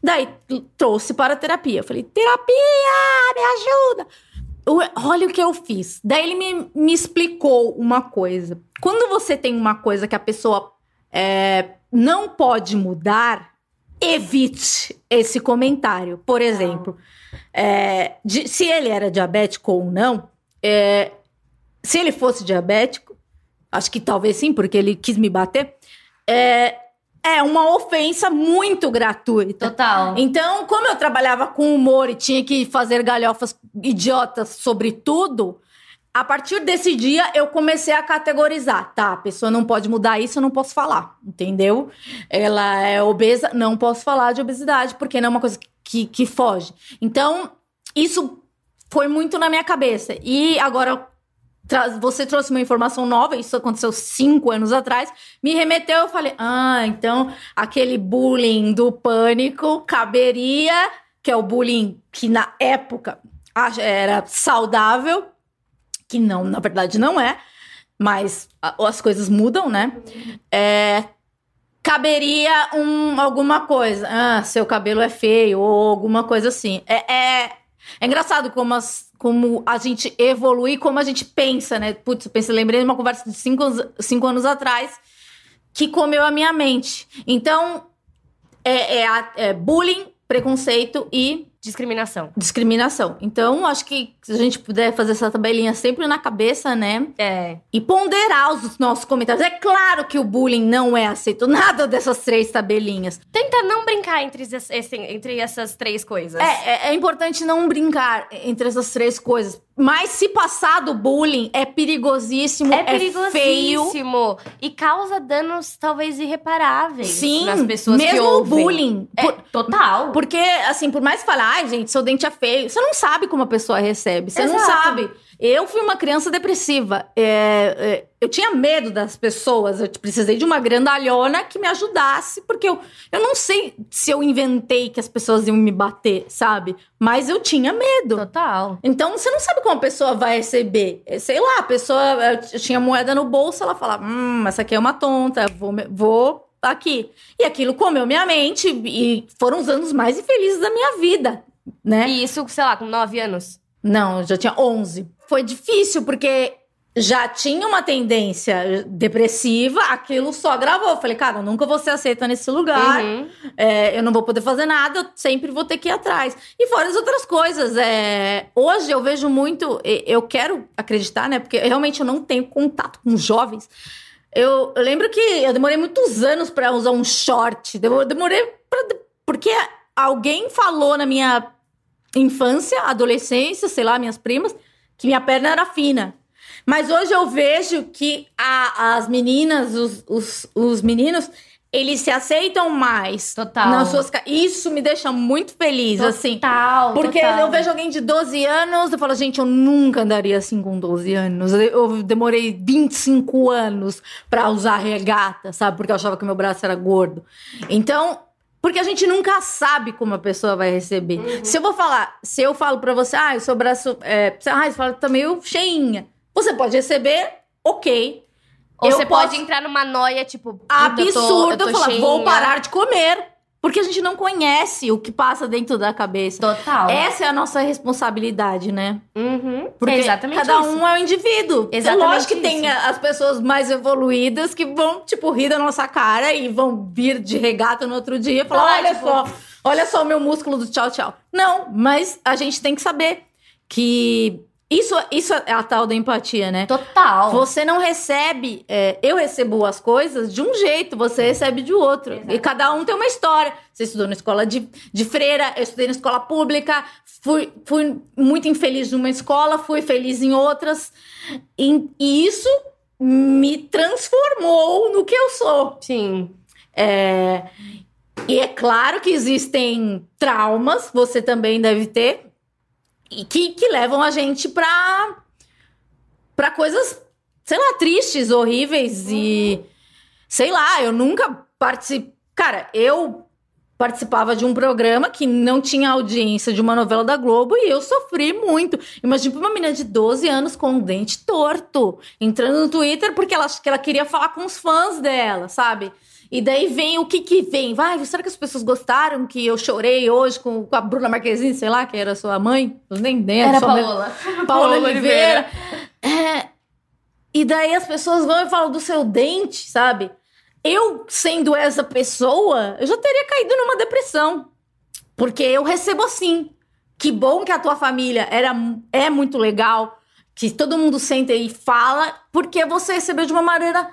Daí trouxe para a terapia. Eu falei, terapia, me ajuda. Olha o que eu fiz. Daí ele me, me explicou uma coisa. Quando você tem uma coisa que a pessoa é, não pode mudar, evite esse comentário. Por exemplo, é, de- se ele era diabético ou não, é, se ele fosse diabético, acho que talvez sim, porque ele quis me bater, é, é uma ofensa muito gratuita. Total. Então, como eu trabalhava com humor e tinha que fazer galhofas idiotas sobre tudo, a partir desse dia eu comecei a categorizar. Tá, a pessoa não pode mudar isso, eu não posso falar, entendeu? Ela é obesa, não posso falar de obesidade, porque não é uma coisa que, que foge. Então, isso foi muito na minha cabeça. E agora, você trouxe uma informação nova, isso aconteceu cinco anos atrás, me remeteu, eu falei, ah, então aquele bullying do pânico caberia, que é o bullying que na época era saudável, que não, na verdade não é, mas as coisas mudam, né? É, caberia um, alguma coisa, ah, seu cabelo é feio, ou alguma coisa assim. É, é, é engraçado como, as- como a gente evolui, como a gente pensa, né? Putz, pensei, lembrei de uma conversa de cinco, cinco anos atrás que comeu a minha mente. Então, é, é é bullying, preconceito e Discriminação. discriminação. Então, acho que se a gente puder fazer essa tabelinha sempre na cabeça, né? É. E ponderar os nossos comentários. É claro que o bullying não é aceito. Nada dessas três tabelinhas. Tenta não brincar entre, esse- entre essas três coisas. É, é, é importante não brincar entre essas três coisas. Mas se passar do bullying, é perigosíssimo, É é, feio. perigosíssimo. E causa danos, talvez, irreparáveis Sim, nas pessoas mesmo que o ouvem. bullying. É, Por- total. Porque, assim, por mais que fale, ai, gente, seu dente é feio, você não sabe como a pessoa recebe. Você não Exato. sabe. Eu fui uma criança depressiva. É, é, eu tinha medo das pessoas. Eu precisei de uma grandalhona que me ajudasse, porque eu, eu não sei se eu inventei que as pessoas iam me bater, sabe? Mas eu tinha medo. Total. Então, você não sabe como a pessoa vai receber. É, Sei lá, a pessoa eu tinha moeda no bolso, ela falava, hum, essa aqui é uma tonta, vou, vou aqui. E aquilo comeu minha mente e foram os anos mais infelizes da minha vida, né? E isso, sei lá, com nove anos. Não, eu já tinha 11. Foi difícil, porque já tinha uma tendência depressiva, aquilo só gravou. Eu falei, cara, eu nunca vou ser aceita nesse lugar. Uhum. É, eu não vou poder fazer nada, eu sempre vou ter que ir atrás. E fora as outras coisas. é, hoje eu vejo muito, eu quero acreditar, né? Porque realmente eu não tenho contato com jovens. Eu, eu lembro que eu demorei muitos anos pra usar um short. Demo- Demorei pra, porque alguém falou na minha infância, adolescência, sei lá, minhas primas, que minha perna era fina. Mas hoje eu vejo que a- as meninas, os, os, os meninos, eles se aceitam mais. Total. Nas suas, isso me deixa muito feliz, assim. Total. Porque total. eu vejo alguém de 12 anos, eu falo, gente, eu nunca andaria assim com 12 anos. Eu- Eu demorei 25 anos pra usar regata, sabe? Porque eu achava que meu braço era gordo. Então, porque a gente nunca sabe como a pessoa vai receber. Uhum. Se eu vou falar, se eu falo pra você, ah, o seu braço, é, ah, você fala tá meio cheinha. Você pode receber, ok. Ou eu você posso- pode entrar numa noia, tipo, tô falar, vou cheinha. parar de comer. Porque a gente não conhece o que passa dentro da cabeça. Total. Essa é a nossa responsabilidade, né? Uhum. Porque é exatamente cada isso. um é um indivíduo. Exatamente é lógico que isso. tem as pessoas mais evoluídas que vão, tipo, rir da nossa cara e vão vir de regata no outro dia e falar: Falar, olha tipo- só, olha só o meu músculo do tchau, tchau. Não, mas a gente tem que saber que isso, isso é a tal da empatia, né? Total. Você não recebe. é, eu recebo as coisas de um jeito, você recebe de outro. E cada um tem uma história. Você estudou na escola de, de freira, eu estudei na escola pública, fui, fui muito infeliz numa escola, fui feliz em outras. E, e isso me transformou no que eu sou. Sim. É, e é claro que existem traumas, você também deve ter, e que, que levam a gente pra, pra coisas, sei lá, tristes, horríveis e. Sei lá, eu nunca participei. Cara, eu participava de um programa que não tinha audiência de uma novela da Globo e eu sofri muito. Imagina uma menina de 12 anos com um dente torto, entrando no Twitter porque ela, que ela queria falar com os fãs dela, sabe? E daí vem o que que vem? Vai, será que as pessoas gostaram que eu chorei hoje com, com a Bruna Marquezine, sei lá, que era sua mãe? Eu nem lembro. Era sua mãe- Paola. Paula Oliveira. É, e daí as pessoas vão e falam do seu dente, sabe? Eu, sendo essa pessoa, eu já teria caído numa depressão. Porque eu recebo assim. Que bom que a tua família era, é muito legal, que todo mundo senta e fala, porque você recebeu de uma maneira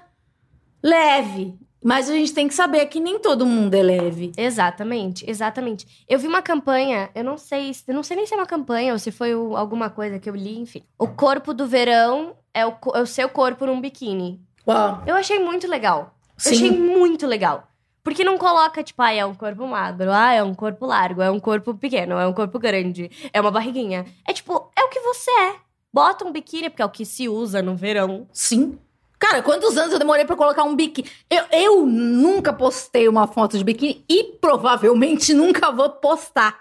leve. Mas a gente tem que saber que nem todo mundo é leve. Exatamente, exatamente. Eu vi uma campanha, eu não sei, eu não sei nem se é uma campanha ou se foi o- alguma coisa que eu li, enfim. O corpo do verão é o, é o seu corpo num biquíni. Uau. Eu achei muito legal. Eu Sim. achei muito legal. Porque não coloca, tipo, ah, é um corpo magro, ah, é um corpo largo, é um corpo pequeno, é um corpo grande, é uma barriguinha. É tipo, é o que você é. Bota um biquíni, porque é o que se usa no verão. Sim. Cara, quantos anos eu demorei pra colocar um biquíni? Eu, eu nunca postei uma foto de biquíni e provavelmente nunca vou postar.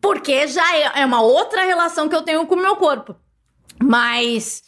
Porque já é, é uma outra relação que eu tenho com o meu corpo. Mas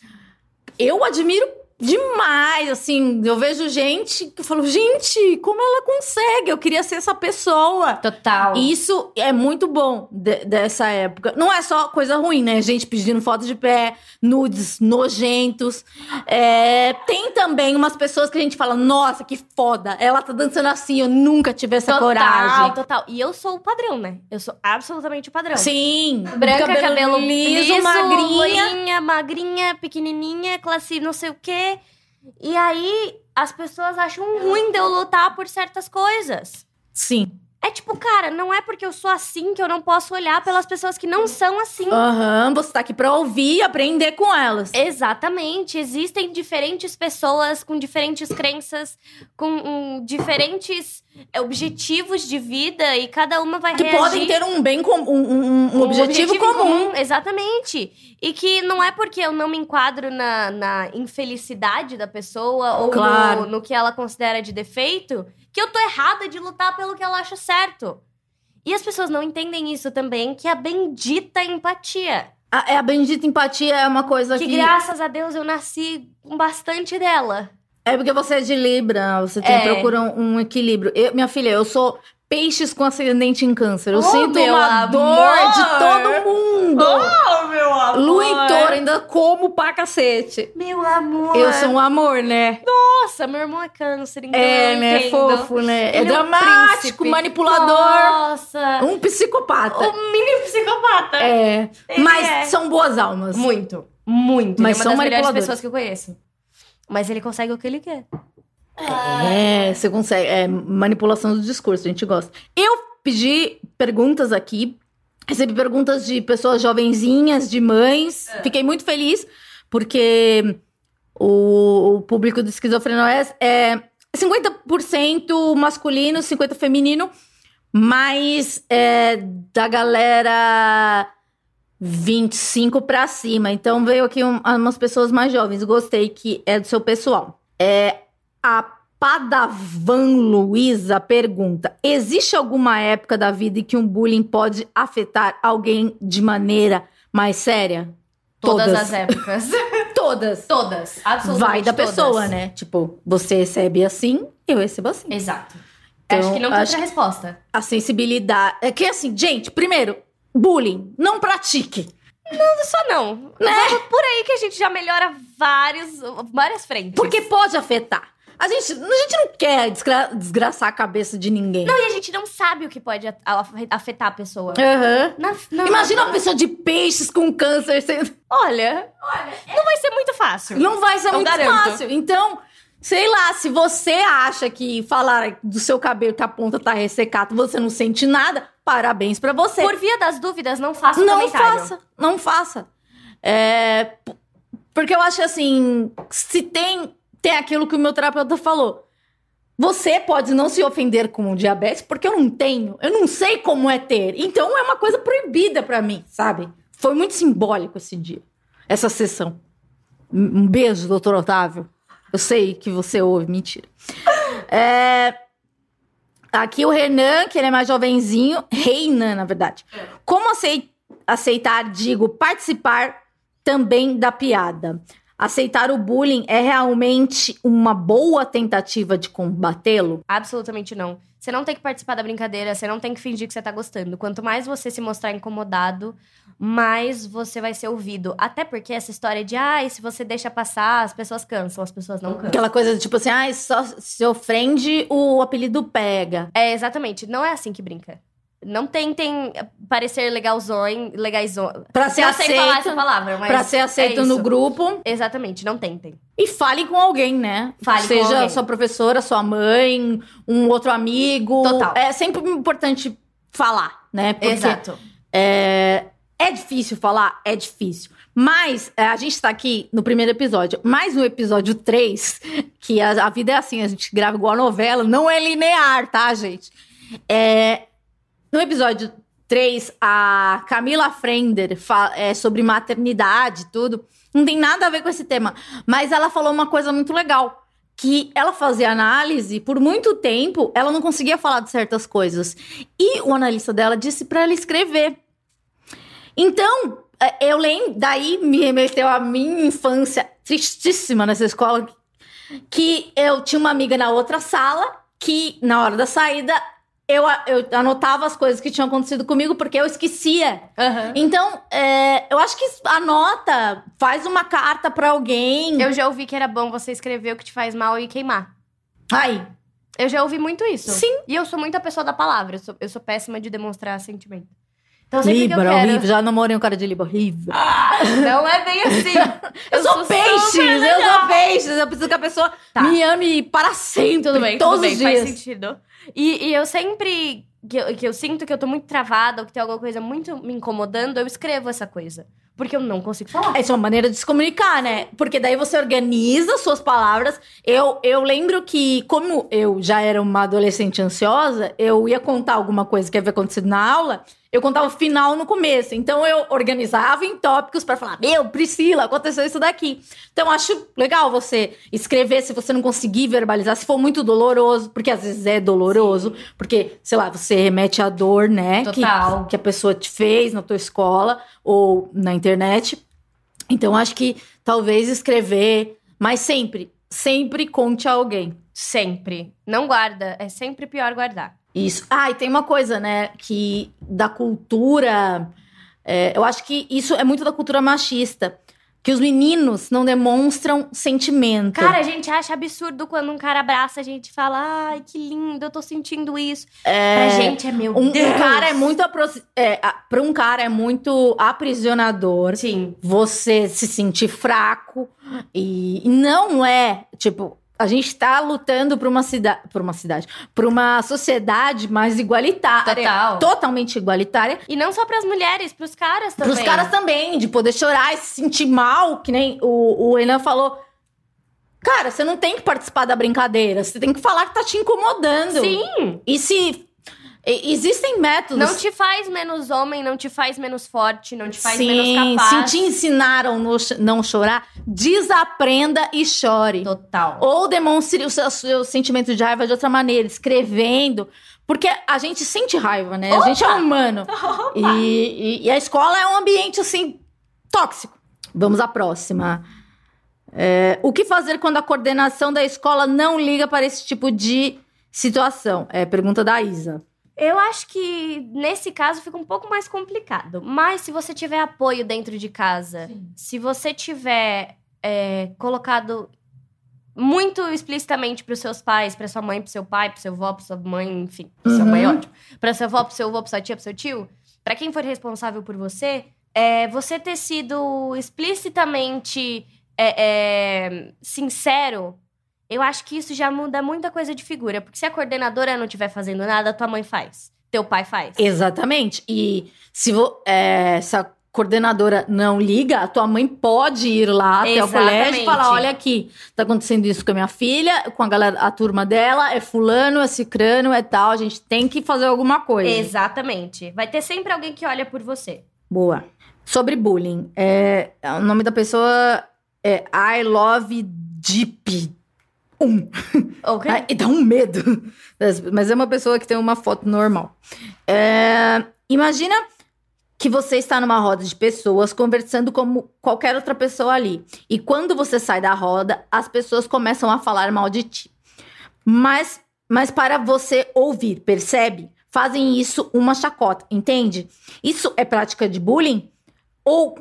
eu admiro demais, assim. Eu vejo gente que eu falo, gente, como ela consegue? Eu queria ser essa pessoa. Total. Isso é muito bom de- dessa época. Não é só coisa ruim, né? Gente pedindo foto de pé, nudes nojentos. É, tem também umas pessoas que a gente fala, nossa, que foda. Ela tá dançando assim, eu nunca tive essa total, coragem. total. E eu sou o padrão, né? Eu sou absolutamente o padrão. Sim. Branca, cabelo, liso, magrinha. loirinha, magrinha, pequenininha, classe não sei o quê. E aí, as pessoas acham ruim de eu lutar por certas coisas. Sim. É tipo, cara, não é porque eu sou assim que eu não posso olhar pelas pessoas que não são assim. Aham, você tá aqui pra ouvir e aprender com elas. Exatamente. Existem diferentes pessoas com diferentes crenças, com um, diferentes objetivos de vida e cada uma vai Que reagir. podem ter um bem com um, um- um objetivo, comum. Exatamente. E que não é porque eu não me enquadro na, na infelicidade da pessoa ou Claro. no, no que ela considera de defeito que eu tô errada de lutar pelo que ela acha certo. E as pessoas não entendem isso também, que é a bendita empatia. A, é, a bendita empatia é uma coisa Que que. graças a Deus eu nasci com bastante dela. É porque você é de Libra, você tem, É. procura um, um equilíbrio. Eu- minha filha, eu sou peixes com ascendente em câncer. Eu Oh, sinto uma amor! dor de todo mundo. Oh, meu amor! Lua em touro, ainda como pra cacete. Meu amor! Eu sou um amor, né? Nossa, meu irmão é câncer, então é, né? entendo. Fofo, né? É Ele um dramático, príncipe. manipulador. Nossa! Um psicopata. O mini psicopata. É. Ele Mas é. são boas almas. Muito, muito. Mas ele é são uma das melhores pessoas que eu conheço. Mas ele consegue o que ele quer. É, você consegue. É manipulação do discurso, a gente gosta. Eu pedi perguntas aqui. Recebi perguntas de pessoas jovenzinhas, de mães. Fiquei muito feliz, porque o, o público do Esquizofrenóias é 50% masculino, 50% feminino, mas é da galera 25 pra cima. Então veio aqui um- umas pessoas mais jovens. Gostei que é do seu pessoal. É a Padavan Luiza pergunta: existe alguma época da vida em que um bullying pode afetar alguém de maneira mais séria? Todas, Todas. as épocas. Todas. todas. Absolutamente Vai da todas. pessoa, né? Tipo, você recebe assim, eu recebo assim. Exato. Então, acho que não tem acho outra resposta. A sensibilidade. É que assim, gente, primeiro, bullying, não pratique. Só não. Né? Vamos por aí que a gente já melhora vários, várias frentes. Porque pode afetar. A gente, a gente não quer desgra- desgraçar a cabeça de ninguém. Não, e a gente não sabe o que pode afetar a pessoa. Aham. Na- na- Imagina uma pessoa de peixes com câncer. sendo- Olha, não vai ser muito fácil. Não vai ser muito garanto. fácil. Então, sei lá, se você acha que falar do seu cabelo que a ponta tá ressecada, você não sente nada, parabéns pra você. Por via das dúvidas, não faça não comentário. faça, não faça. É, porque eu acho assim, se tem, tem aquilo que o meu terapeuta falou. Você pode não se ofender com o diabetes, porque eu não tenho, eu não sei como é ter. Então é uma coisa proibida pra mim, sabe? Foi muito simbólico esse dia, essa sessão. Um beijo, doutor Otávio. Eu sei que você ouve, mentira. É, Aqui o Renan, que ele é mais jovenzinho, Reinan, na verdade. Como acei- aceitar, digo, participar também da piada? Aceitar o bullying é realmente uma boa tentativa de combatê-lo? Absolutamente não. Você não tem que participar da brincadeira, você não tem que fingir que você tá gostando. Quanto mais você se mostrar incomodado, mais você vai ser ouvido. Até porque essa história de, ah, se você deixa passar, as pessoas cansam, as pessoas não cansam. Aquela coisa de tipo assim, ah, só se ofende, o apelido pega. É, exatamente. Não é assim que brinca. Não tentem parecer legalzão, legaizão. Pra ser sei falar aceito, essa palavra, mas pra ser aceito é no grupo. Exatamente, não tentem. E fale com alguém, né? Fale com Seja alguém. sua professora, sua mãe, um outro amigo. Total. É sempre importante falar, né? Porque Exato. É, é difícil falar? É difícil. Mas é, a gente tá aqui no primeiro episódio. Mas no episódio 3, que a, a vida é assim, a gente grava igual a novela, não é linear, tá, gente? É, no episódio 3, a Camila Frender fala é, sobre maternidade tudo. Não tem nada a ver com esse tema. Mas ela falou uma coisa muito legal. Que ela fazia análise, por muito tempo, ela não conseguia falar de certas coisas. E o analista dela disse pra ela escrever. Então, é, eu lembro, daí me remeteu à minha infância tristíssima nessa escola, que eu tinha uma amiga na outra sala, que na hora da saída eu, eu anotava as coisas que tinham acontecido comigo, porque eu esquecia. Então, é, eu acho que anota, faz uma carta pra alguém. Eu já ouvi que era bom você escrever o que te faz mal e queimar. Ai, Eu já ouvi muito isso. Sim. E eu sou muito a pessoa da palavra. Eu sou, eu sou péssima de demonstrar sentimento. Então, Libra, eu quero... horrível. Já namorei um cara de Libra, horrível. Não é bem assim. Eu, sou peixes, eu sou peixes. Eu preciso que a pessoa Tá. me ame para sempre, Tudo bem, todos tudo bem, os dias. faz sentido. E, e eu sempre que eu, que eu sinto que eu tô muito travada ou que tem alguma coisa muito me incomodando, eu escrevo essa coisa. Porque eu não consigo falar. Essa é uma maneira de se comunicar, né? Porque daí você organiza suas palavras. Eu, eu lembro que, como eu já era uma adolescente ansiosa, eu ia contar alguma coisa que havia acontecido na aula, eu contava o final no começo. Então eu organizava em tópicos pra falar: Meu, Priscila, aconteceu isso daqui. Então acho legal você escrever se você não conseguir verbalizar, se for muito doloroso, porque às vezes é doloroso, porque, sei lá, você remete à dor, né? que- Total. que a pessoa te fez na tua escola ou na internet. Então, acho que talvez escrever, mas sempre, sempre conte a alguém. Sempre. Não guarda. É sempre pior guardar. Isso. Ah, e tem uma coisa, né, que da cultura. é, eu acho que isso é muito da cultura machista. Que os meninos não demonstram sentimento. Cara, a gente acha absurdo quando um cara abraça a gente e fala: Ai, que lindo, eu tô sentindo isso. é, Pra gente é meu um, um Deus. cara é muito. apro- É, pra um cara é muito aprisionador. Sim. você se sentir fraco e não é, tipo, a gente tá lutando por uma cidade, por uma cidade, por uma sociedade mais igualitária, Total. totalmente igualitária. E não só pras mulheres, pros caras também. Pros caras também, de poder chorar e se sentir mal, que nem o, o Renan falou. Cara, você não tem que participar da brincadeira, você tem que falar que tá te incomodando. Sim. E se existem métodos Não te faz menos homem, não te faz menos forte, não te faz Sim, menos capaz. se te ensinaram no não chorar, desaprenda e chore. Total. Ou demonstre o seu, seu sentimento de raiva de outra maneira, escrevendo. Porque a gente sente raiva, né? A gente é humano. E, e- e a escola é um ambiente, assim, tóxico. Vamos à próxima. É, o que fazer quando a coordenação da escola não liga para esse tipo de situação? É pergunta da Isa. Eu acho que nesse caso fica um pouco mais complicado. Mas se você tiver apoio dentro de casa, se você tiver é, colocado muito explicitamente para os seus pais, para sua mãe, para seu pai, para seu avô, para sua mãe, enfim, pra sua mãe, Uhum. ótimo, para seu avô, para seu avô, para sua tia, para seu tio, para quem for responsável por você, é, você ter sido explicitamente é, é, sincero eu acho que isso já muda muita coisa de figura. Porque se a coordenadora não estiver fazendo nada, tua mãe faz. Teu pai faz. Exatamente. E se, vo- é, se a coordenadora não liga, a tua mãe pode ir lá até o colégio e Exatamente. falar: olha aqui, tá acontecendo isso com a minha filha, com a galera, a turma dela, é fulano, é cicrano, é tal, a gente tem que fazer alguma coisa. Exatamente. Vai ter sempre alguém que olha por você. Boa. Sobre bullying, é, o nome da pessoa é I Love Deep. Um. Ok? Ai, e dá um medo. Mas é uma pessoa que tem uma foto normal. É, imagina que você está numa roda de pessoas conversando como qualquer outra pessoa ali. E quando você sai da roda, as pessoas começam a falar mal de ti. Mas, mas para você ouvir, percebe? Fazem isso uma chacota, entende? Isso é prática de bullying? Ou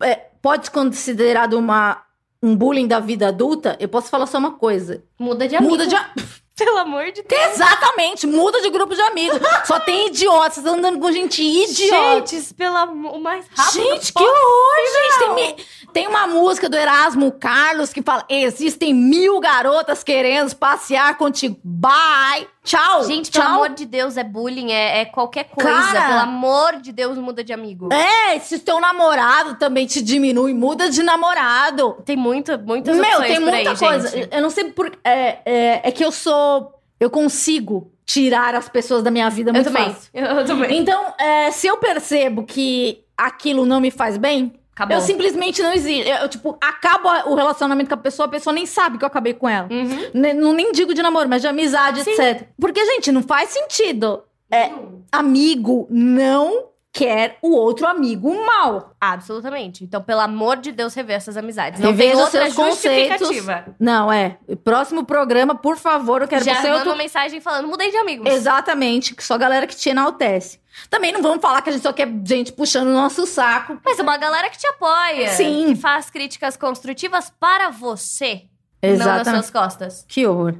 é, pode ser considerado uma, um bullying da vida adulta? Eu posso falar só uma coisa. Muda de amigo. Muda de. Pelo amor de Deus. Exatamente, muda de grupo de amigos. Só tem idiotas, vocês andando com gente idiota. Gente, pelo amor, o mais rápido Gente, que horror, gente. Tem, tem uma música do Erasmo Carlos que fala: existem mil garotas querendo passear contigo. Bye. Tchau. Gente, tchau. pelo amor de Deus, é bullying, é, é qualquer coisa. Cara. Pelo amor de Deus, muda de amigo. É, se teu namorado também te diminui, muda de namorado. Tem muito, muitas Meu, opções tem muita aí, coisa. gente. Eu não sei por. É, é, é que eu sou. Eu consigo tirar as pessoas da minha vida Eu muito também. fácil. Eu também. Então, é, se eu percebo que aquilo não me faz bem, Acabou. eu simplesmente não existo. Eu, tipo, acabo o relacionamento com a pessoa, a pessoa nem sabe que eu acabei com ela. Uhum. Ne- Não nem digo de namoro, mas de amizade, Sim. etc. Porque, gente, não faz sentido. É, amigo não quer o outro amigo mal. Absolutamente. Então, pelo amor de Deus, rever essas amizades. Não Reveja tem outra seus conceitos. Não, é. Próximo programa, por favor, eu quero Já você manda outro uma mensagem falando, mudei de amigos. Exatamente, que só galera que te enaltece. Também não vamos falar que a gente só quer gente puxando o nosso saco. Mas é uma galera que te apoia. Sim. Que faz críticas construtivas para você. Não nas Exatamente. suas costas. Que horror.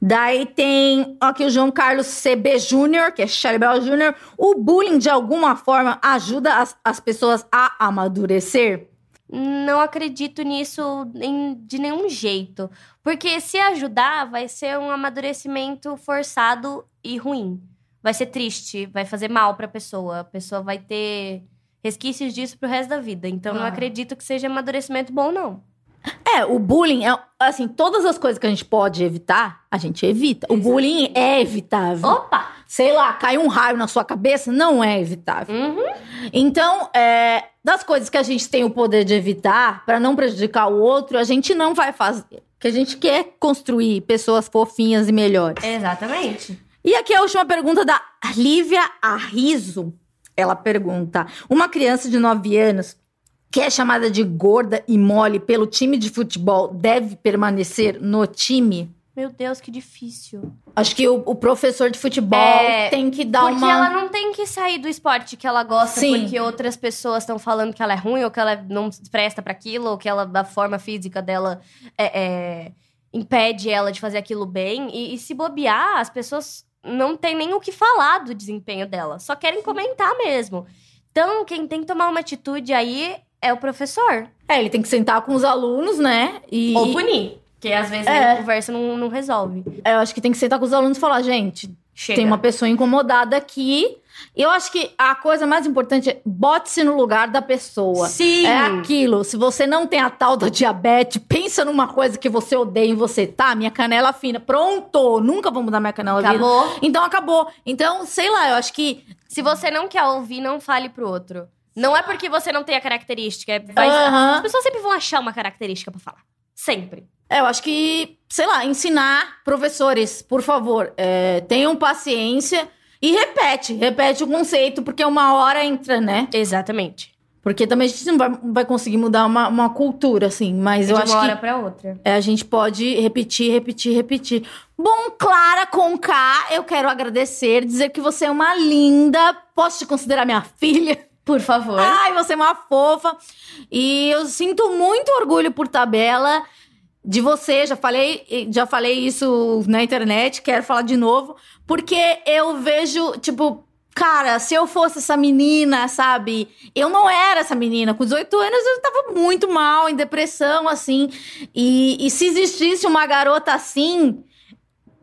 Daí tem aqui o João Carlos CB Júnior, que é Charlie Brown Júnior. O bullying, de alguma forma, ajuda as, as pessoas a amadurecer? Não acredito nisso em- de nenhum jeito. Porque se ajudar, vai ser um amadurecimento forçado e ruim. Vai ser triste, vai fazer mal pra pessoa. A pessoa vai ter resquícios disso pro resto da vida. Então, não Ah. acredito que seja amadurecimento bom, não. É, o bullying é assim, todas as coisas que a gente pode evitar, a gente evita. O bullying é evitável. Opa! Sei lá, cai um raio na sua cabeça, não é evitável. Uhum. Então, é, das coisas que a gente tem o poder de evitar pra não prejudicar o outro, a gente não vai fazer. Que a gente quer construir pessoas fofinhas e melhores. Exatamente. E aqui a última pergunta da Lívia Arriso. Ela pergunta: Uma criança de 9 anos que é chamada de gorda e mole pelo time de futebol deve permanecer no time? Meu Deus, que difícil. Acho que o, o professor de futebol É, tem que dar porque uma. ela não tem que sair do esporte que ela gosta Sim. porque outras pessoas estão falando que ela é ruim ou que ela não presta pra aquilo ou que ela da forma física dela é, é, impede ela de fazer aquilo bem e, e se bobear as pessoas não tem nem o que falar do desempenho dela só querem comentar mesmo então quem tem que tomar uma atitude aí é o professor É, ele tem que sentar com os alunos, né? E ou punir que às vezes É. a conversa não, não resolve eu acho que tem que sentar com os alunos e falar, gente, Chega. tem uma pessoa incomodada aqui. E eu acho que a coisa mais importante é bote-se no lugar da pessoa. sim É aquilo, se você não tem a tal da diabetes, pensa numa coisa que você odeia em você, tá? Minha canela fina, pronto! Nunca vou mudar minha canela fina. acabou Então acabou. Então, sei lá, eu acho que. Se você não quer ouvir, não fale pro outro. Não é porque você não tem a característica. é- vai- Aham. As pessoas sempre vão achar uma característica pra falar. Sempre. É, eu acho que, sei lá, ensinar professores, por favor, é, tenham paciência e repete, repete o conceito, porque uma hora entra, né? Exatamente. Porque também a gente não vai, não vai conseguir mudar uma, uma cultura, assim, mas De eu uma acho hora que pra outra. é, a gente pode repetir, repetir, repetir. Bom, Clara com K, eu quero agradecer, dizer que você é uma linda. Posso te considerar minha filha? Por favor. Ai, você é uma fofa. E eu sinto muito orgulho por tabela de você. Já falei, já falei isso na internet, quero falar de novo, porque eu vejo, tipo, cara, se eu fosse essa menina, sabe? Eu não era essa menina. Com 18 anos eu tava muito mal, em depressão, assim. E, e se existisse uma garota assim,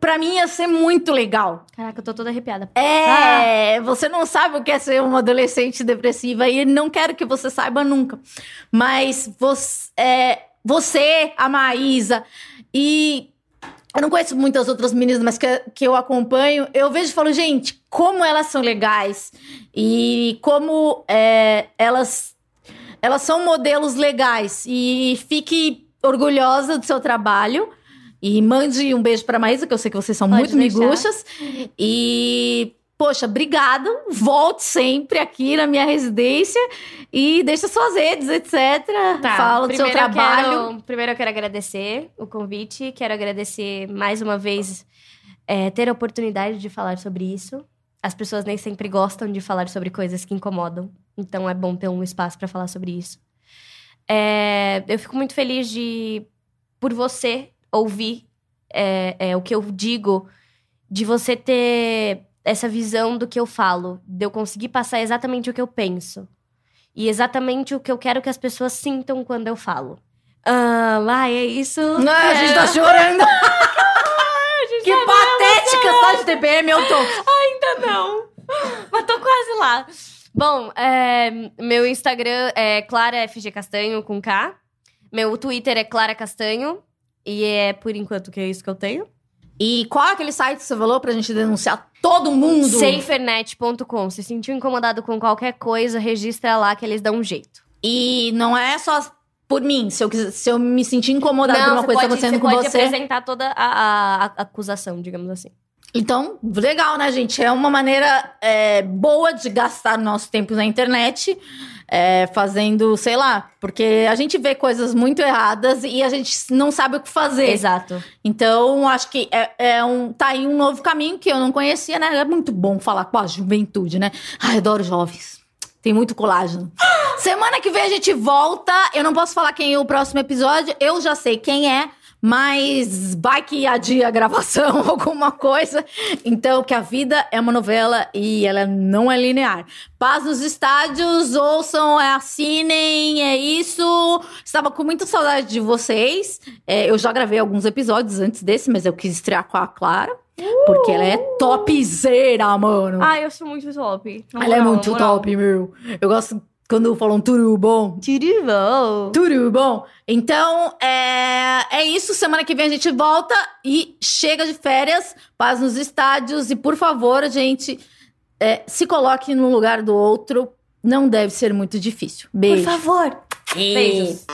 pra mim ia ser muito legal. Caraca, eu tô toda arrepiada. É, você não sabe o que é ser uma adolescente depressiva e não quero que você saiba nunca. Mas você, é, você a Maísa e eu não conheço muitas outras meninas, mas que, que eu acompanho, eu vejo e falo, gente, como elas são legais e como é, elas, elas são modelos legais. E fique orgulhosa do seu trabalho. E mande um beijo pra Maísa, que eu sei que vocês são Pode muito deixar. miguxas. E, poxa, obrigado. Volte sempre aqui na minha residência e deixa suas redes, etc. Fala do seu Tá, primeiro eu trabalho. quero- primeiro eu quero agradecer o convite. Quero agradecer mais uma vez é, ter a oportunidade de falar sobre isso. As pessoas nem sempre gostam de falar sobre coisas que incomodam. Então é bom ter um espaço para falar sobre isso. É, eu fico muito feliz de por você ouvir é, é, o que eu digo, de você ter essa visão do que eu falo, de eu conseguir passar exatamente o que eu penso. E exatamente o que eu quero que as pessoas sintam quando eu falo. Ah, ai, é isso. Não, a gente É. tá chorando. que tá patética, tá de TPM, eu tô. Ainda não. Mas tô quase lá. Bom, é, meu Instagram é Clara FG Castanho com K. Meu Twitter é Clara Castanho. E é por enquanto que é isso que eu tenho. E qual é aquele site que você falou pra gente denunciar todo mundo? Safernet.com. Se sentiu incomodado com qualquer coisa, registra lá que eles dão um jeito. E não é só por mim. Se eu, quiser- se eu me sentir incomodada por uma você coisa que tá pode, acontecendo você com pode você. apresentar toda a, a- a acusação, digamos assim. Então, legal, né, gente? É uma maneira é, boa de gastar nosso tempo na internet, é, fazendo, sei lá, porque a gente vê coisas muito erradas e a gente não sabe o que fazer. Exato. Então, acho que é, é um, tá aí um novo caminho que eu não conhecia, né? É muito bom falar com a juventude, né? Ai, adoro jovens. Tem muito colágeno. Semana que vem a gente volta. Eu não posso falar quem é o próximo episódio. Eu já sei quem é. Mas vai que adia a gravação, alguma coisa. Então, que a vida é uma novela e ela não é linear. Paz nos estádios, ouçam, é, assinem, é isso. Estava com muita saudade de vocês. É, eu já gravei alguns episódios antes desse, mas eu quis estrear com a Clara. Porque ela é topzera, mano. Ai, eu sou muito top. Ela é muito top, meu. Eu gosto quando falam tudo bom. Tudo bom. Tudo bom? Então, é, é isso. Semana que vem a gente volta e chega de férias, paz nos estádios. E, por favor, gente, é, se coloque no lugar do outro. Não deve ser muito difícil. Por Beijo. favor. E- Beijos.